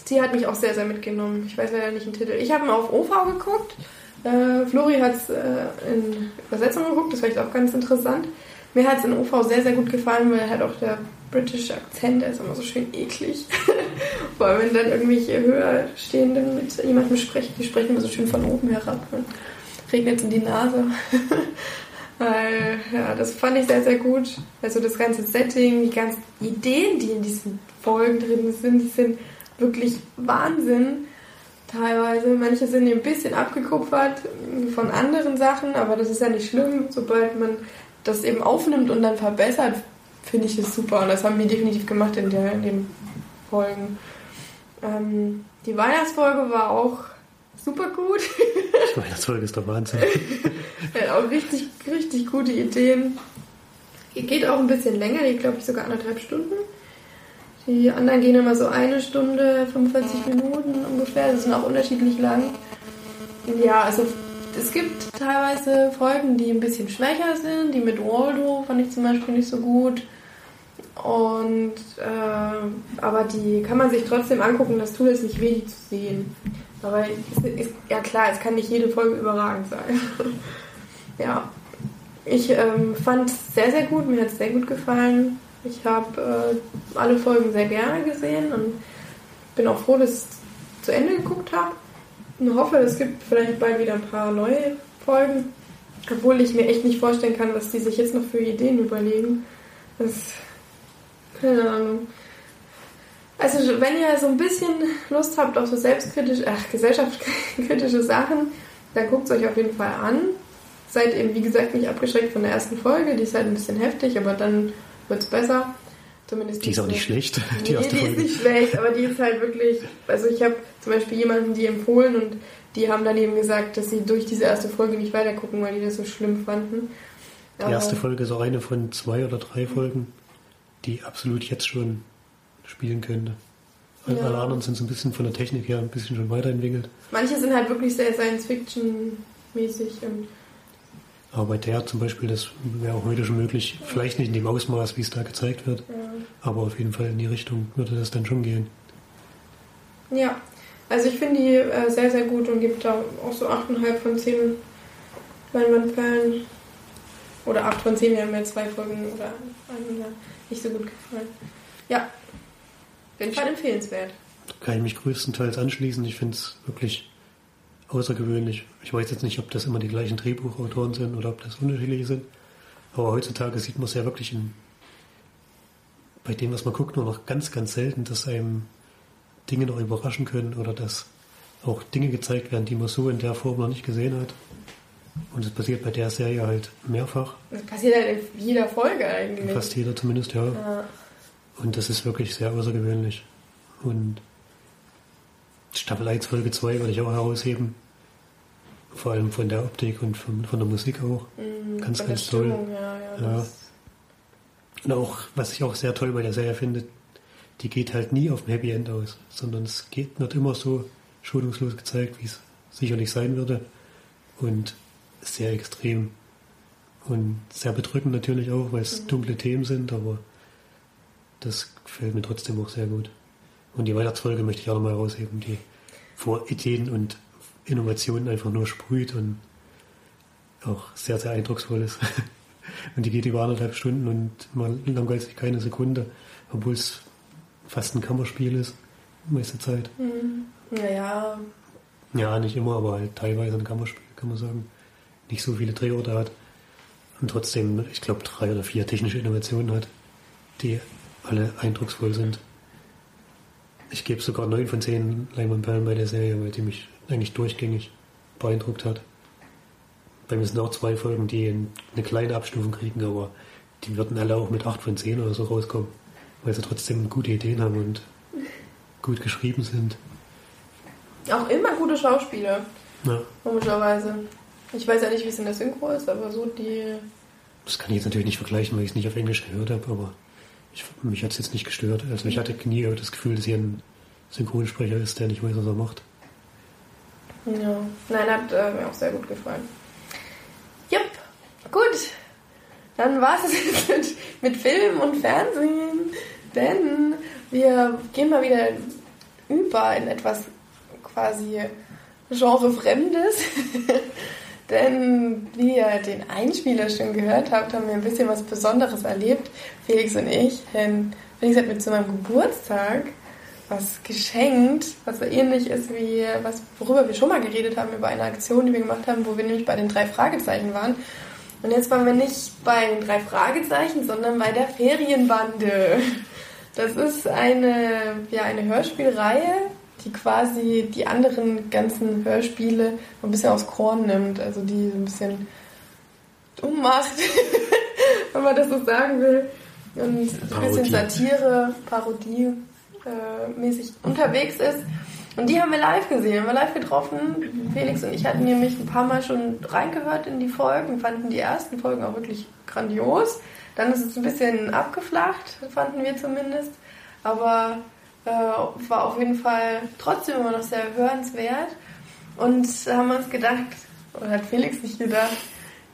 die hat mich auch sehr, sehr mitgenommen. Ich weiß leider nicht den Titel. Ich habe ihn auf OV geguckt. Äh, Flori hat es äh, in Übersetzung geguckt, das war echt auch ganz interessant. Mir hat es in OV sehr, sehr gut gefallen, weil halt auch der britische Akzent, der ist immer so schön eklig. Vor allem, wenn dann irgendwelche Höherstehenden mit jemandem sprechen, die sprechen immer so schön von oben herab. Regnet in die Nase. Weil, ja, das fand ich sehr, sehr gut. Also das ganze Setting, die ganzen Ideen, die in diesen Folgen drin sind, die sind wirklich Wahnsinn. Teilweise. Manche sind ein bisschen abgekupfert von anderen Sachen, aber das ist ja nicht schlimm. Sobald man das eben aufnimmt und dann verbessert, finde ich es super. Und das haben wir definitiv gemacht in, der, in den Folgen. Ähm, die Weihnachtsfolge war auch super gut. Die Weihnachtsfolge ist der Wahnsinn. er hat auch richtig, richtig gute Ideen. Die geht auch ein bisschen länger, die glaube ich sogar anderthalb Stunden. Die anderen gehen immer so eine Stunde, 45 Minuten ungefähr. Das sind auch unterschiedlich lang. Ja, also es gibt teilweise Folgen, die ein bisschen schwächer sind. Die mit Waldo fand ich zum Beispiel nicht so gut. Und äh, aber die kann man sich trotzdem angucken, das tut es nicht weh, die zu sehen. Aber es ist, ja klar, es kann nicht jede Folge überragend sein. ja. Ich ähm, fand es sehr, sehr gut, mir hat es sehr gut gefallen. Ich habe äh, alle Folgen sehr gerne gesehen und bin auch froh, dass ich es zu Ende geguckt habe. Und hoffe, es gibt vielleicht bald wieder ein paar neue Folgen. Obwohl ich mir echt nicht vorstellen kann, was die sich jetzt noch für Ideen überlegen. Das. Keine Ahnung. Also, wenn ihr so ein bisschen Lust habt auf so selbstkritische, ach, gesellschaftskritische Sachen, dann guckt es euch auf jeden Fall an. Seid eben, wie gesagt, nicht abgeschreckt von der ersten Folge. Die ist halt ein bisschen heftig, aber dann wird es besser. Zumindest Die ist auch nicht schlecht, die Nee, die ist nicht schlecht, aber die ist halt wirklich. Also ich habe zum Beispiel jemanden die empfohlen und die haben dann eben gesagt, dass sie durch diese erste Folge nicht weitergucken, weil die das so schlimm fanden. Die erste Folge ist auch eine von zwei oder drei Folgen, die absolut jetzt schon spielen könnte. Alle Ja. alle anderen sind so ein bisschen von der Technik her ein bisschen schon weiterentwickelt. Manche sind halt wirklich sehr Science-Fiction-mäßig Aber bei der zum Beispiel, das wäre auch heute schon möglich. Vielleicht nicht in dem Ausmaß, wie es da gezeigt wird, ja. aber auf jeden Fall in die Richtung würde das dann schon gehen. Ja, also ich finde die äh, sehr, sehr gut und gibt da auch so 8,5 von 10 Leinwandperlen. Oder 8 von 10, wir haben ja zwei Folgen oder eine nicht so gut gefallen. Ja, jeden Fall empfehlenswert. Kann ich mich größtenteils anschließen. Ich finde es wirklich außergewöhnlich. Ich weiß jetzt nicht, ob das immer die gleichen Drehbuchautoren sind oder ob das unterschiedliche sind. Aber heutzutage sieht man es ja wirklich in, bei dem, was man guckt, nur noch ganz, ganz selten, dass einem Dinge noch überraschen können oder dass auch Dinge gezeigt werden, die man so in der Form noch nicht gesehen hat. Und das passiert bei der Serie halt mehrfach. Das passiert halt in jeder Folge eigentlich. Fast jeder zumindest, ja. Ja. Und das ist wirklich sehr außergewöhnlich. Und Staffel 1, Folge 2 würde ich auch herausheben. Vor allem von der Optik und von, von der Musik auch. Mhm, Ganz, ganz toll. Stimmung, Ja, ja, Ja. Und auch, was ich auch sehr toll bei der Serie finde, die geht halt nie auf ein Happy End aus, sondern es geht, wird immer so schonungslos gezeigt, wie es sicherlich sein würde. Und sehr extrem. Und sehr bedrückend natürlich auch, weil es dunkle Themen sind, aber das gefällt mir trotzdem auch sehr gut. Und die Weihnachtsfolge möchte ich auch nochmal herausheben, die vor Ideen und Innovationen einfach nur sprüht und auch sehr, sehr eindrucksvoll ist. Und die geht über anderthalb Stunden und man langweilt sich keine Sekunde, obwohl es fast ein Kammerspiel ist, die meiste Zeit. Naja, Ja, nicht immer, aber halt teilweise ein Kammerspiel, kann man sagen. Nicht so viele Drehorte hat. Und trotzdem, ich glaube, drei oder vier technische Innovationen hat, die alle eindrucksvoll sind. Ich gebe sogar neun von zehn Leinwandperlen bei der Serie, weil die mich eigentlich durchgängig beeindruckt hat. Bei mir sind auch zwei Folgen, die eine kleine Abstufung kriegen, aber die würden alle auch mit 8 von 10 oder so rauskommen, weil sie trotzdem gute Ideen haben und gut geschrieben sind. Auch immer gute Schauspieler, Ja. komischerweise. Ich weiß ja nicht, wie es in der Synchro ist, aber so die. Das kann ich jetzt natürlich nicht vergleichen, weil ich es nicht auf Englisch gehört habe, aber ich, mich hat es jetzt nicht gestört. Also ich hatte nie das Gefühl, dass hier ein Synchronsprecher ist, der nicht weiß, was er macht. Ja. Nein, hat äh, mir auch sehr gut gefallen. Jupp, gut. Dann war es jetzt mit, mit Film und Fernsehen, denn wir gehen mal wieder über in etwas quasi Genrefremdes. denn wie ihr den Einspieler schon gehört habt, haben wir ein bisschen was Besonderes erlebt, Felix und ich. Denn Felix hat mir zu meinem Geburtstag was geschenkt, was so ähnlich ist wie was, worüber wir schon mal geredet haben, über eine Aktion, die wir gemacht haben, wo wir nämlich bei den drei Fragezeichen waren. Und jetzt waren wir nicht bei den drei Fragezeichen, sondern bei der Ferienbande. Das ist eine, ja, eine Hörspielreihe, die quasi die anderen ganzen Hörspiele ein bisschen aufs Korn nimmt, also die so ein bisschen ummacht, wenn man das so sagen will. Und ein bisschen. Satire, Parodie äh, mäßig unterwegs ist. Und die haben wir live gesehen, haben wir live getroffen. Felix und ich hatten nämlich ein paar Mal schon reingehört in die Folgen, fanden die ersten Folgen auch wirklich grandios. Dann ist es ein bisschen abgeflacht, fanden wir zumindest. Aber äh, war auf jeden Fall trotzdem immer noch sehr hörenswert. Und haben uns gedacht, oder hat Felix nicht gedacht,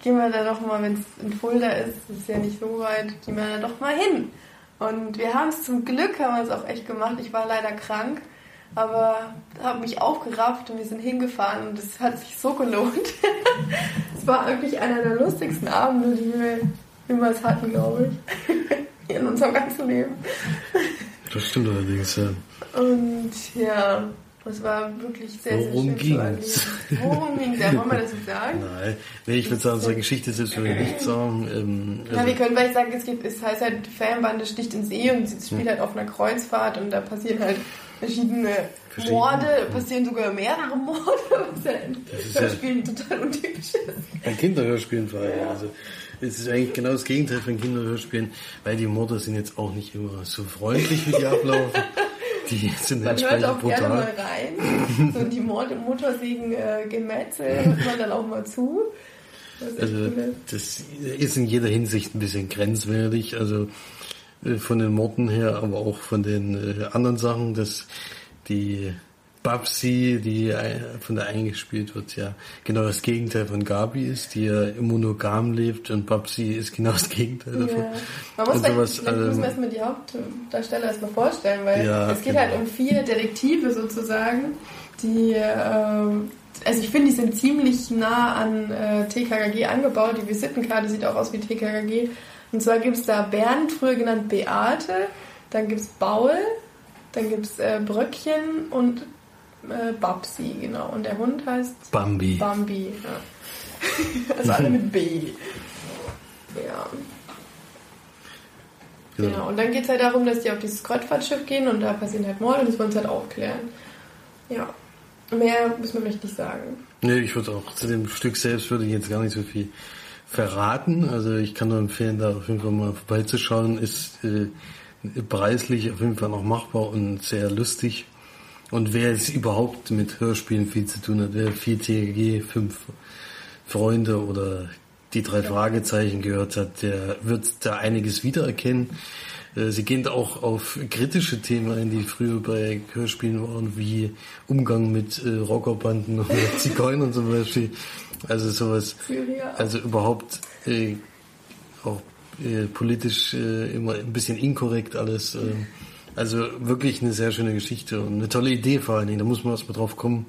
gehen wir da doch mal, wenn es in Fulda ist, ist ja nicht so weit, gehen wir da doch mal hin. Und wir haben es zum Glück, haben wir es auch echt gemacht. Ich war leider krank, aber habe mich aufgerafft und wir sind hingefahren und es hat sich so gelohnt. es war wirklich einer der lustigsten Abende, die wir jemals hatten, glaube ich. In unserem ganzen Leben. Das stimmt allerdings, ja. Und ja, es war wirklich sehr, sehr Worum schön ging's? zu. Worum ging es? Ja, wollen wir das so sagen? Nein, nee, ich würde sagen, unsere Geschichte selbst würde ich nicht sagen. Ähm, Ja, also, wir können vielleicht sagen, es, gibt, es heißt halt, die Ferienbande sticht ins See und sie spielt halt auf einer Kreuzfahrt und da passieren halt verschiedene Morde, passieren sogar mehrere Morde, was ja in ja- Hörspielen total untypisch ist. ein Kinderhörspielen vor allem. Also, es ist eigentlich genau das Gegenteil von Kinderhörspielen, weil die Morde sind jetzt auch nicht immer so freundlich, wie die ablaufen. Die sind Man hört auch gerne mal brutal. rein. So die Mord Motorsägen äh, Gemetzel hört man dann auch mal zu. Das ist echt Also cool. das ist in jeder Hinsicht ein bisschen grenzwertig. Also äh, von den Morden her, aber auch von den äh, anderen Sachen, dass die Babsi, die äh, von der eingespielt wird, ja genau das Gegenteil von Gabi ist, die ja monogam lebt und Babsi ist genau das Gegenteil davon. Ja. Man muss vielleicht, sowas, vielleicht müssen wir erstmal die Hauptdarsteller erstmal vorstellen, weil Ja, es geht genau. halt um vier Detektive sozusagen, die, ähm, also ich finde, die sind ziemlich nah an äh, TKKG angebaut. Die Visitenkarte sieht auch aus wie TKKG. Und zwar gibt es da Bernd, früher genannt Beate, dann gibt es Baul, dann gibt es äh, Bröckchen und äh, Babsi, genau. Und der Hund heißt Bambi. Bambi. Ja. also alle mit B. Ja. Genau, und dann geht es halt darum, dass die auf dieses Kreuzfahrtschiff gehen und da passieren halt Morde und das wollen sie halt aufklären. Ja. Mehr müssen wir vielleicht nicht sagen. Nee, ich würde auch zu dem Stück selbst würde ich jetzt gar nicht so viel verraten. Also ich kann nur empfehlen, da auf jeden Fall mal vorbeizuschauen. Ist äh, preislich auf jeden Fall noch machbar und sehr lustig. Und wer es überhaupt mit Hörspielen viel zu tun hat, wer viel TGG, fünf Freunde oder die drei Fragezeichen gehört hat, der wird da einiges wiedererkennen. Äh, Sie gehen auch auf kritische Themen ein, die früher bei Hörspielen waren, wie Umgang mit äh, Rockerbanden oder Zigeunern zum Beispiel. Also sowas, also überhaupt äh, auch äh, politisch äh, immer ein bisschen inkorrekt alles. Also wirklich eine sehr schöne Geschichte und eine tolle Idee vor allen Dingen. Da muss man erst mal drauf kommen,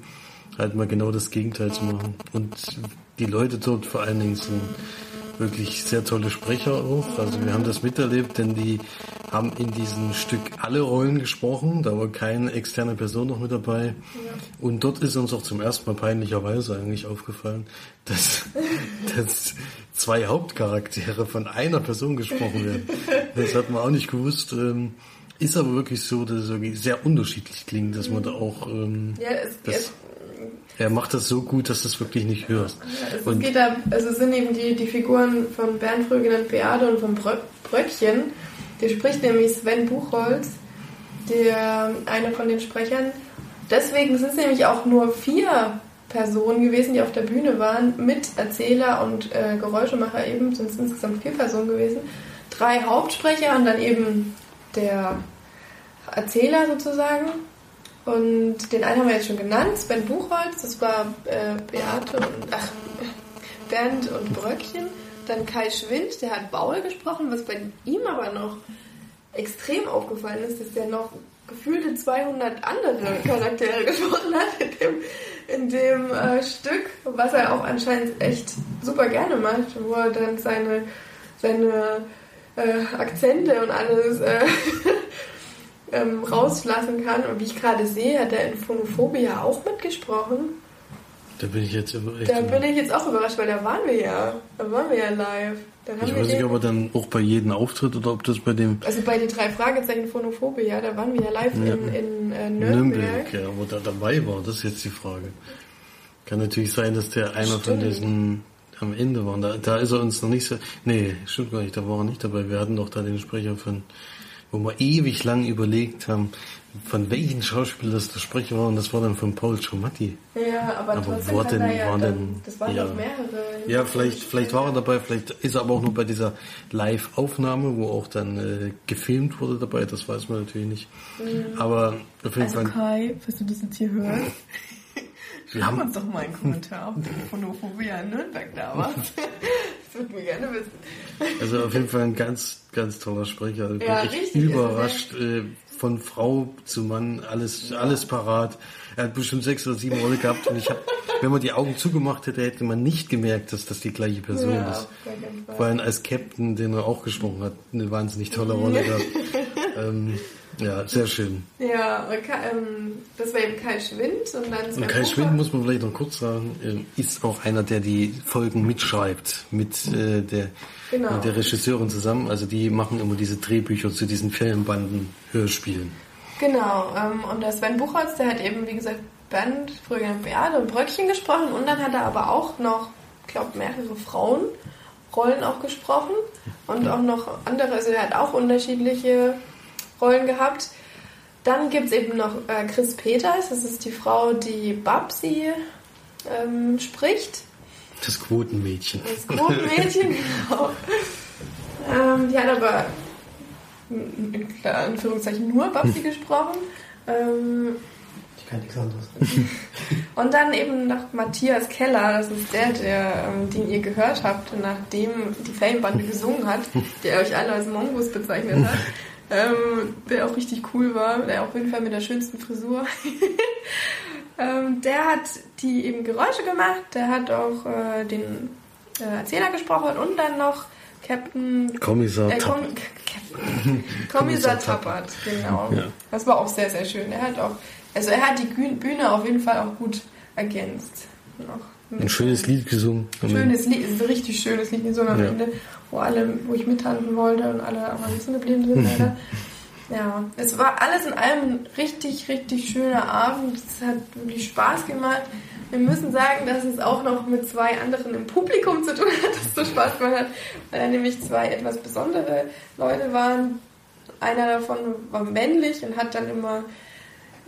halt mal genau das Gegenteil zu machen. Und die Leute dort vor allen Dingen sind wirklich sehr tolle Sprecher auch. Also wir haben das miterlebt, denn die haben in diesem Stück alle Rollen gesprochen. Da war keine externe Person noch mit dabei. Und dort ist uns auch zum ersten Mal peinlicherweise eigentlich aufgefallen, dass, dass zwei Hauptcharaktere von einer Person gesprochen werden. Das hat man auch nicht gewusst. Ähm, Ist aber wirklich so, dass es irgendwie sehr unterschiedlich klingt, dass man da auch ähm, Ja, es, das, es Er macht das so gut, dass du es wirklich nicht hörst. Es, Und geht da, also es sind eben die, die Figuren von Bernd früher genannt Beate und von Brö Bröckchen. Der spricht nämlich Sven Buchholz, der einer von den Sprechern. Deswegen sind es nämlich auch nur vier Personen gewesen, die auf der Bühne waren, mit Erzähler und äh, Geräuschemacher eben, sind es insgesamt vier Personen gewesen. Drei Hauptsprecher und dann eben der Erzähler sozusagen. Und den einen haben wir jetzt schon genannt, Sven Buchholz, das war äh, Beate und ach, Bernd und Bröckchen. Dann Kai Schwind, der hat Baul gesprochen, was bei ihm aber noch extrem aufgefallen ist, dass der noch gefühlte 200 andere Charaktere gesprochen hat in dem, in dem äh, Stück, was er auch anscheinend echt super gerne macht, wo er dann seine, seine äh, Akzente und alles äh, ähm, rauslassen kann. Und wie ich gerade sehe, hat er in Phonophobia auch mitgesprochen. da bin ich jetzt über echt Da bin ich jetzt auch überrascht, weil da waren wir ja. Da waren wir ja live. Ich weiß nicht, ob er dann auch bei jedem Auftritt oder ob das bei dem also bei den drei Fragezeichen Phonophobia, da waren wir ja live Ja. in, in äh, Nürnberg. Nürnberg, ja, wo der dabei war, das ist jetzt die Frage. Kann natürlich sein, dass der einer von Stimmt. diesen am Ende war. Da, da ist er uns noch nicht so. Nee, stimmt gar nicht, da war er nicht dabei. Wir hatten doch da den Sprecher von, wo wir ewig lang überlegt haben, von welchen Schauspielern das der Sprecher war, und das war dann von Paul Giamatti. Ja, aber, Aber trotzdem hat denn- ja, war denn- das waren ja. doch mehrere. Ja, vielleicht, vielleicht war er dabei, vielleicht ist er aber auch nur bei dieser Live-Aufnahme, wo auch dann äh, gefilmt wurde dabei, das weiß man natürlich nicht. Mhm. Aber auf jeden Also Fall, Kai, falls du das jetzt hier hörst, wir haben, uns doch mal einen Kommentar, ob du Phonophobia in Nürnberg da warst. das würde mir gerne wissen. Also auf jeden Fall ein ganz, ganz toller Sprecher. Ich bin Ja, echt richtig, überrascht. Äh, von Frau zu Mann, alles, alles parat. Er hat bestimmt sechs oder sieben Rollen gehabt und ich habe, wenn man die Augen zugemacht hätte, hätte man nicht gemerkt, dass das die gleiche Person Ja, ist. auf. Vor allem als Captain, den er auch gesprochen hat, eine wahnsinnig tolle Rolle gehabt. ähm, ja, sehr schön. Ja, ähm, das war eben Kai Schwind und dann Sven Und Kai Bucher. Schwind, muss man vielleicht noch kurz sagen, ist auch einer, der die Folgen mitschreibt mit äh, der, Genau. mit der Regisseurin zusammen. Also die machen immer diese Drehbücher zu diesen Filmbanden, Hörspielen. Genau, ähm, und der Sven Buchholz, der hat eben, wie gesagt, Bernd, früher Beate und Bröckchen gesprochen und dann hat er aber auch noch, ich glaube, mehrere Frauenrollen auch gesprochen und auch noch andere, also er hat auch unterschiedliche Rollen gehabt. Dann gibt es eben noch äh, Chris Peters, das ist die Frau, die Babsi ähm, spricht. Das Quotenmädchen. Das Quotenmädchen, genau. Ähm, die hat aber in in Anführungszeichen nur Babsi gesprochen. Ähm, Ich kann nichts anderes. und dann eben noch Matthias Keller, das ist der, der ähm, den ihr gehört habt, nachdem die Fame-Bande gesungen hat, der euch alle als Mongus bezeichnet hat. Ähm, der auch richtig cool war, der auf jeden Fall mit der schönsten Frisur. ähm, der hat die eben Geräusche gemacht, der hat auch äh, den äh, Erzähler gesprochen und dann noch Captain Kommissar äh, Kom. Captain- Kommissar Tappert, genau. Ja. Das war auch sehr, sehr schön. Er hat auch, also er hat die Bühne- Bühne auf jeden Fall auch gut ergänzt. Noch Ein schönes Lied gesungen. Schönes Lied, ein richtig schönes Lied gesungen am Ja. Ende, wo alle, wo ich mittanzen wollte und alle aber sitzen geblieben sind leider. Ja, es war alles in allem ein richtig, richtig schöner Abend. Es hat wirklich Spaß gemacht. Wir müssen sagen, dass es auch noch mit zwei anderen im Publikum zu tun hat, dass es so Spaß gemacht hat, weil da nämlich zwei etwas besondere Leute waren. Einer davon war männlich und hat dann immer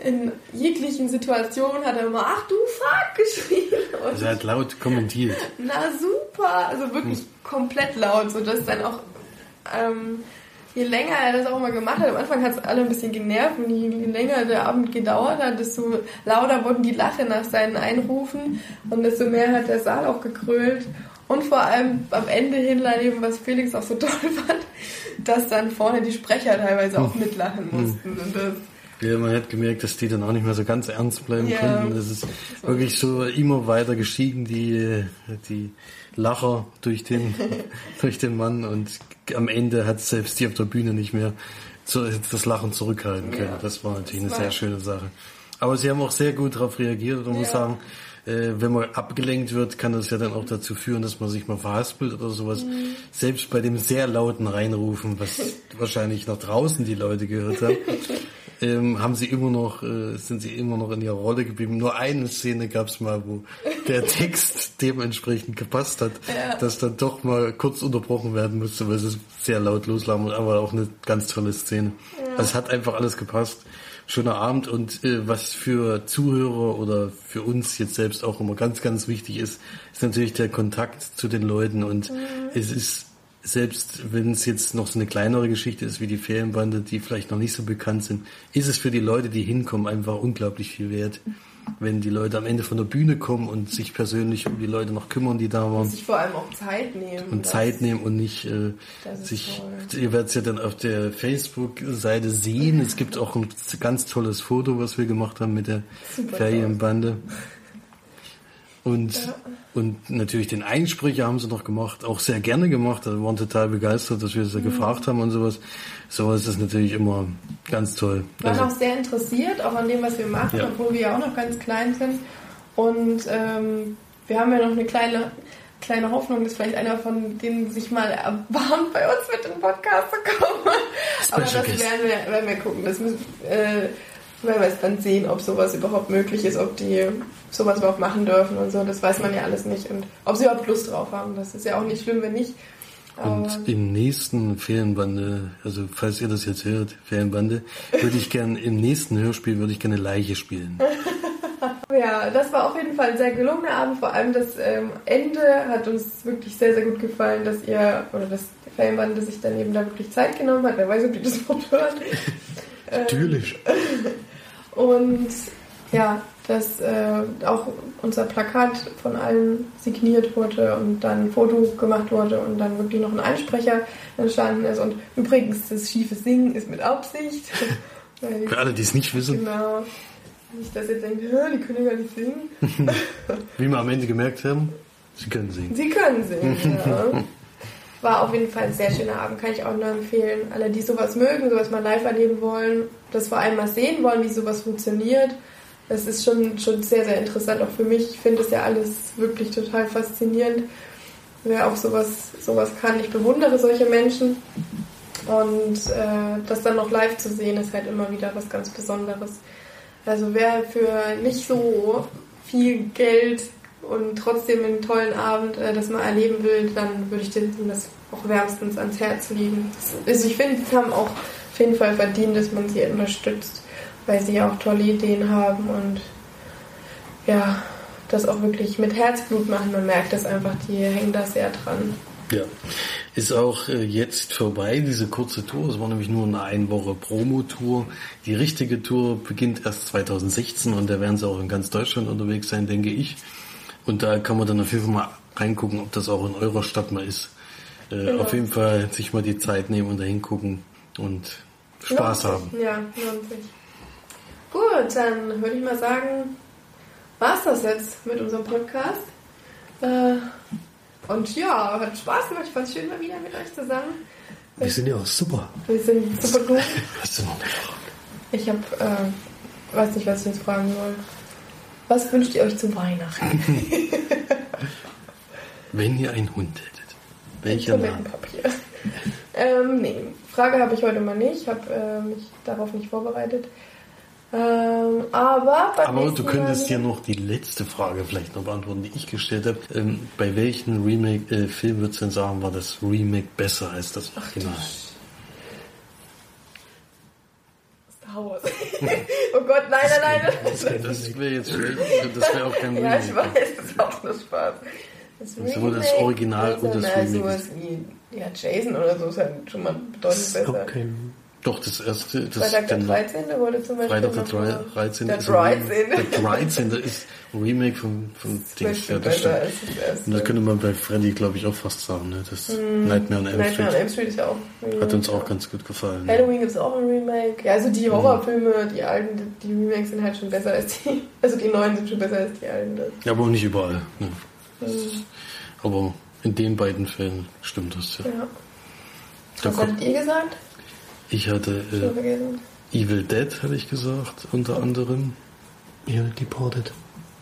in jeglichen Situationen hat er immer, ach du fuck, geschrien. Und Also er hat laut kommentiert. na super, also wirklich komplett laut, so dass dann auch ähm, je länger er das auch mal gemacht hat, am Anfang hat es alle ein bisschen genervt und je, länger der Abend gedauert hat, desto lauter wurden die Lache nach seinen Einrufen und desto mehr hat der Saal auch gekrölt. Und vor allem am Ende hin, eben, was Felix auch so toll fand, dass dann vorne die Sprecher teilweise auch mitlachen mussten. Und das, Ja, man hat gemerkt, dass die dann auch nicht mehr so ganz ernst bleiben Ja. konnten. Das ist wirklich so immer weiter gestiegen, die, die Lacher durch den, durch den Mann und am Ende hat selbst die auf der Bühne nicht mehr so das Lachen zurückhalten können. Ja. Das war natürlich Das eine war- sehr schöne Sache. Aber sie haben auch sehr gut darauf reagiert und man muss Ja. sagen, äh, wenn man abgelenkt wird, kann das ja dann auch dazu führen, dass man sich mal verhaspelt oder sowas. Mhm. Selbst bei dem sehr lauten Reinrufen, was wahrscheinlich nach draußen die Leute gehört haben, ähm, haben sie immer noch, äh, sind sie immer noch in ihrer Rolle geblieben. Nur eine Szene gab es mal, wo der Text dementsprechend gepasst hat, Ja. dass dann doch mal kurz unterbrochen werden musste, weil es sehr laut loslagen und aber auch eine ganz tolle Szene. Also es hat einfach alles gepasst. Schöner Abend und äh, was für Zuhörer oder für uns jetzt selbst auch immer ganz, ganz wichtig ist, ist natürlich der Kontakt zu den Leuten und es ist selbst wenn es jetzt noch so eine kleinere Geschichte ist wie die Ferienbande, die vielleicht noch nicht so bekannt sind, ist es für die Leute, die hinkommen, einfach unglaublich viel wert. Wenn die Leute am Ende von der Bühne kommen und sich persönlich um die Leute noch kümmern, die da waren Sich vor allem auch Zeit nehmen. und Zeit nehmen und nicht äh, sich. toll. Ihr werdet es ja dann auf der Facebook-Seite sehen. Es gibt auch ein ganz tolles Foto, was wir gemacht haben mit der Super Ferienbande. Und, und natürlich den Einsprecher haben sie noch gemacht, auch sehr gerne gemacht. Also waren total begeistert, dass wir sie Mhm. gefragt haben und sowas. Sowas ist natürlich immer ganz toll. waren Also, auch sehr interessiert, auch an dem, was wir machen, Ja. obwohl wir ja auch noch ganz klein sind. Und ähm, wir haben ja noch eine kleine, kleine Hoffnung, dass vielleicht einer von denen sich mal erbarmt, bei uns mit dem Podcast zu kommen. Aber das Special werden wir, werden wir gucken. Das müssen, äh, werden wir jetzt dann sehen, ob sowas überhaupt möglich ist, ob die sowas überhaupt machen dürfen und so. Das weiß man ja alles nicht. Und ob sie überhaupt Lust drauf haben. Das ist ja auch nicht schlimm, wenn nicht. Aber Und im nächsten Ferienbande, also falls ihr das jetzt hört, Ferienbande, würde ich gern im nächsten Hörspiel würde ich gerne Leiche spielen. Ja, das war auf jeden Fall ein sehr gelungener Abend. Vor allem das ähm, Ende hat uns wirklich sehr, sehr gut gefallen, dass ihr, oder dass die Fanbande sich dann eben da wirklich Zeit genommen hat. Wer weiß, ob die das überhaupt hört. Natürlich. Und ja, dass äh, auch unser Plakat von allen signiert wurde und dann ein Foto gemacht wurde und dann wirklich noch ein Einsprecher entstanden ist. Und übrigens, das schiefe Singen ist mit Absicht. Für alle, die es nicht wissen, Genau. Nicht, dass ihr denkt, "Hä, die können ja gar nicht singen. wie wir am Ende gemerkt haben, sie können singen. Sie können singen, ja. War auf jeden Fall ein sehr schöner Abend, kann ich auch nur empfehlen. Alle, die sowas mögen, sowas mal live erleben wollen, das vor allem mal sehen wollen, wie sowas funktioniert. Das ist schon, schon sehr, sehr interessant, auch für mich. Ich finde es ja alles wirklich total faszinierend, wer auch sowas, sowas kann. Ich bewundere solche Menschen. Und äh, das dann noch live zu sehen, ist halt immer wieder was ganz Besonderes. Also wer für nicht so viel Geld und trotzdem einen tollen Abend äh, das mal erleben will, dann würde ich dem das auch wärmstens ans Herz legen. Also ich finde, sie haben auch auf jeden Fall verdient, dass man sie unterstützt, weil sie ja auch tolle Ideen haben und ja, das auch wirklich mit Herzblut machen. Man merkt das einfach, die hängen da sehr dran. Ja. Ist auch äh, jetzt vorbei, diese kurze Tour. Es war nämlich nur eine ein Woche Promo-Tour. Die richtige Tour beginnt erst 2016 und da werden sie auch in ganz Deutschland unterwegs sein, denke ich. Und da kann man dann auf jeden Fall mal reingucken, ob das auch in eurer Stadt mal ist. Äh, Genau. Auf jeden Fall sich mal die Zeit nehmen und da hingucken und Spaß Lohnt haben. sich. Ja, lohnt sich. Gut, dann würde ich mal sagen, war's das jetzt mit unserem Podcast. Äh, und ja, hat Spaß gemacht. Ich fand es schön mal wieder mit euch zusammen. Wir sind ja auch super. Wir sind super gut. Hast du noch eine Frage? Ich habe, äh, weiß nicht, was ich jetzt fragen soll. Was wünscht ihr euch zu Weihnachten? Wenn ihr einen Hund hättet, welcher Name? Toilettenpapier. ähm, nee, Frage habe ich heute mal nicht. Ich habe äh, mich darauf nicht vorbereitet. Ähm, aber Aber du könntest hier noch die letzte Frage vielleicht noch beantworten, die ich gestellt habe. Ähm, bei welchem Remake-Film würdest du denn sagen, war das Remake besser als das Original? Star Wars. oh Gott, nein, nein, nein. Das wäre jetzt schlecht. Das wäre auch kein ja, ich Remake. weiß, das ist auch nur Spaß. Das ist aber das Original und das Remake. Ja, Jason oder so ist halt schon mal bedeutend Das ist besser. kein. Doch, das erste, das Freitag der den- 13. wurde zum Beispiel Freitag der noch mal- 13. Der ist ein Remake- 13. Der 13. ist ein Remake von, von Dings. Ja, das stimmt. Und das könnte man bei Freddy, glaube ich, auch fast sagen. Ne? Das Nightmare on Elm Nightmare on Street Elm Street ist ja auch hat uns auch ganz gut gefallen. Halloween gibt es auch ein Remake. Ja, also die Horrorfilme, die alten, die Remakes sind halt schon besser als die. Also die neuen sind schon besser als die alten. Das- Ja, aber auch nicht überall. Ne? Ist, aber in den beiden Fällen stimmt das ja. Ja. Da Was hattet ihr gesagt? ich hatte äh. Evil Dead, hatte ich gesagt, unter anderem. Ja, Deported.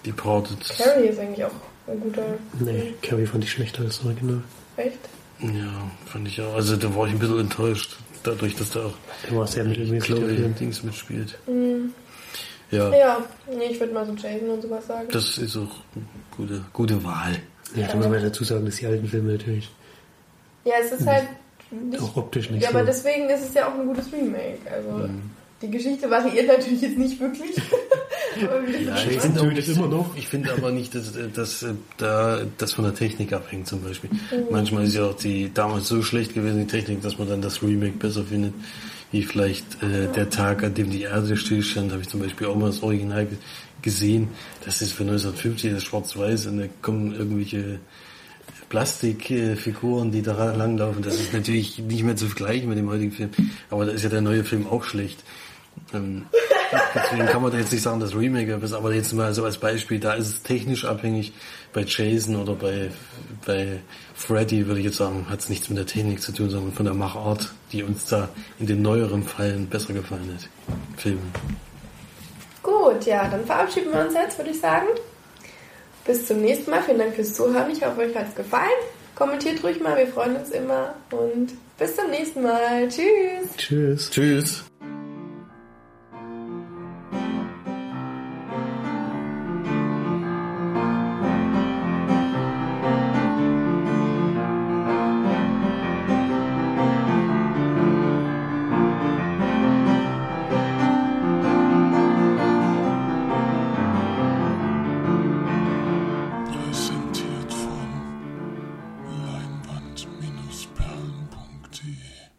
Departed. Carrie ist eigentlich auch ein guter. Nee, Carrie fand ich schlechter als das Original. Echt? Ja, fand ich auch. Also da war ich ein bisschen enttäuscht. dadurch, dass da auch Der war sehr Chloe. Dings mitspielt. Mhm. Ja, Ja, nee, ich würde mal so Jason und sowas sagen. das ist auch eine gute, gute Wahl. Ja, da muss man dazu sagen, dass die alten Filme natürlich ja, es ist halt nicht. auch optisch nicht Ja, so. aber deswegen ist es ja auch ein gutes Remake. Also Mhm. die Geschichte variiert natürlich jetzt nicht wirklich. Ja, ich finde auch immer noch. Ich finde aber nicht, dass, dass äh, da das von der Technik abhängt zum Beispiel. Mhm. Manchmal ist ja auch die damals so schlecht gewesen, die Technik, dass man dann das Remake besser findet. Wie vielleicht äh, der Tag, an dem die Erde stillstand, habe ich zum Beispiel auch mal das Original ge- gesehen. Das ist für 1950, das schwarz-weiß und da kommen irgendwelche Plastikfiguren, die da langlaufen. Das ist natürlich nicht mehr zu vergleichen mit dem heutigen Film. Aber da ist ja der neue Film auch schlecht. Ähm, deswegen kann man da jetzt nicht sagen, das Remake ist, aber jetzt mal so als Beispiel, da ist es technisch abhängig. Bei Jason oder bei, bei Freddy würde ich jetzt sagen, hat es nichts mit der Technik zu tun, sondern von der Machart, die uns da in den neueren Fällen besser gefallen hat. Filmen. Gut, ja, dann verabschieden wir uns jetzt, würde ich sagen. Bis zum nächsten Mal. Vielen Dank fürs Zuhören. Ich hoffe, euch hat es gefallen. Kommentiert ruhig mal, wir freuen uns immer. Und bis zum nächsten Mal. Tschüss. Tschüss. Tschüss.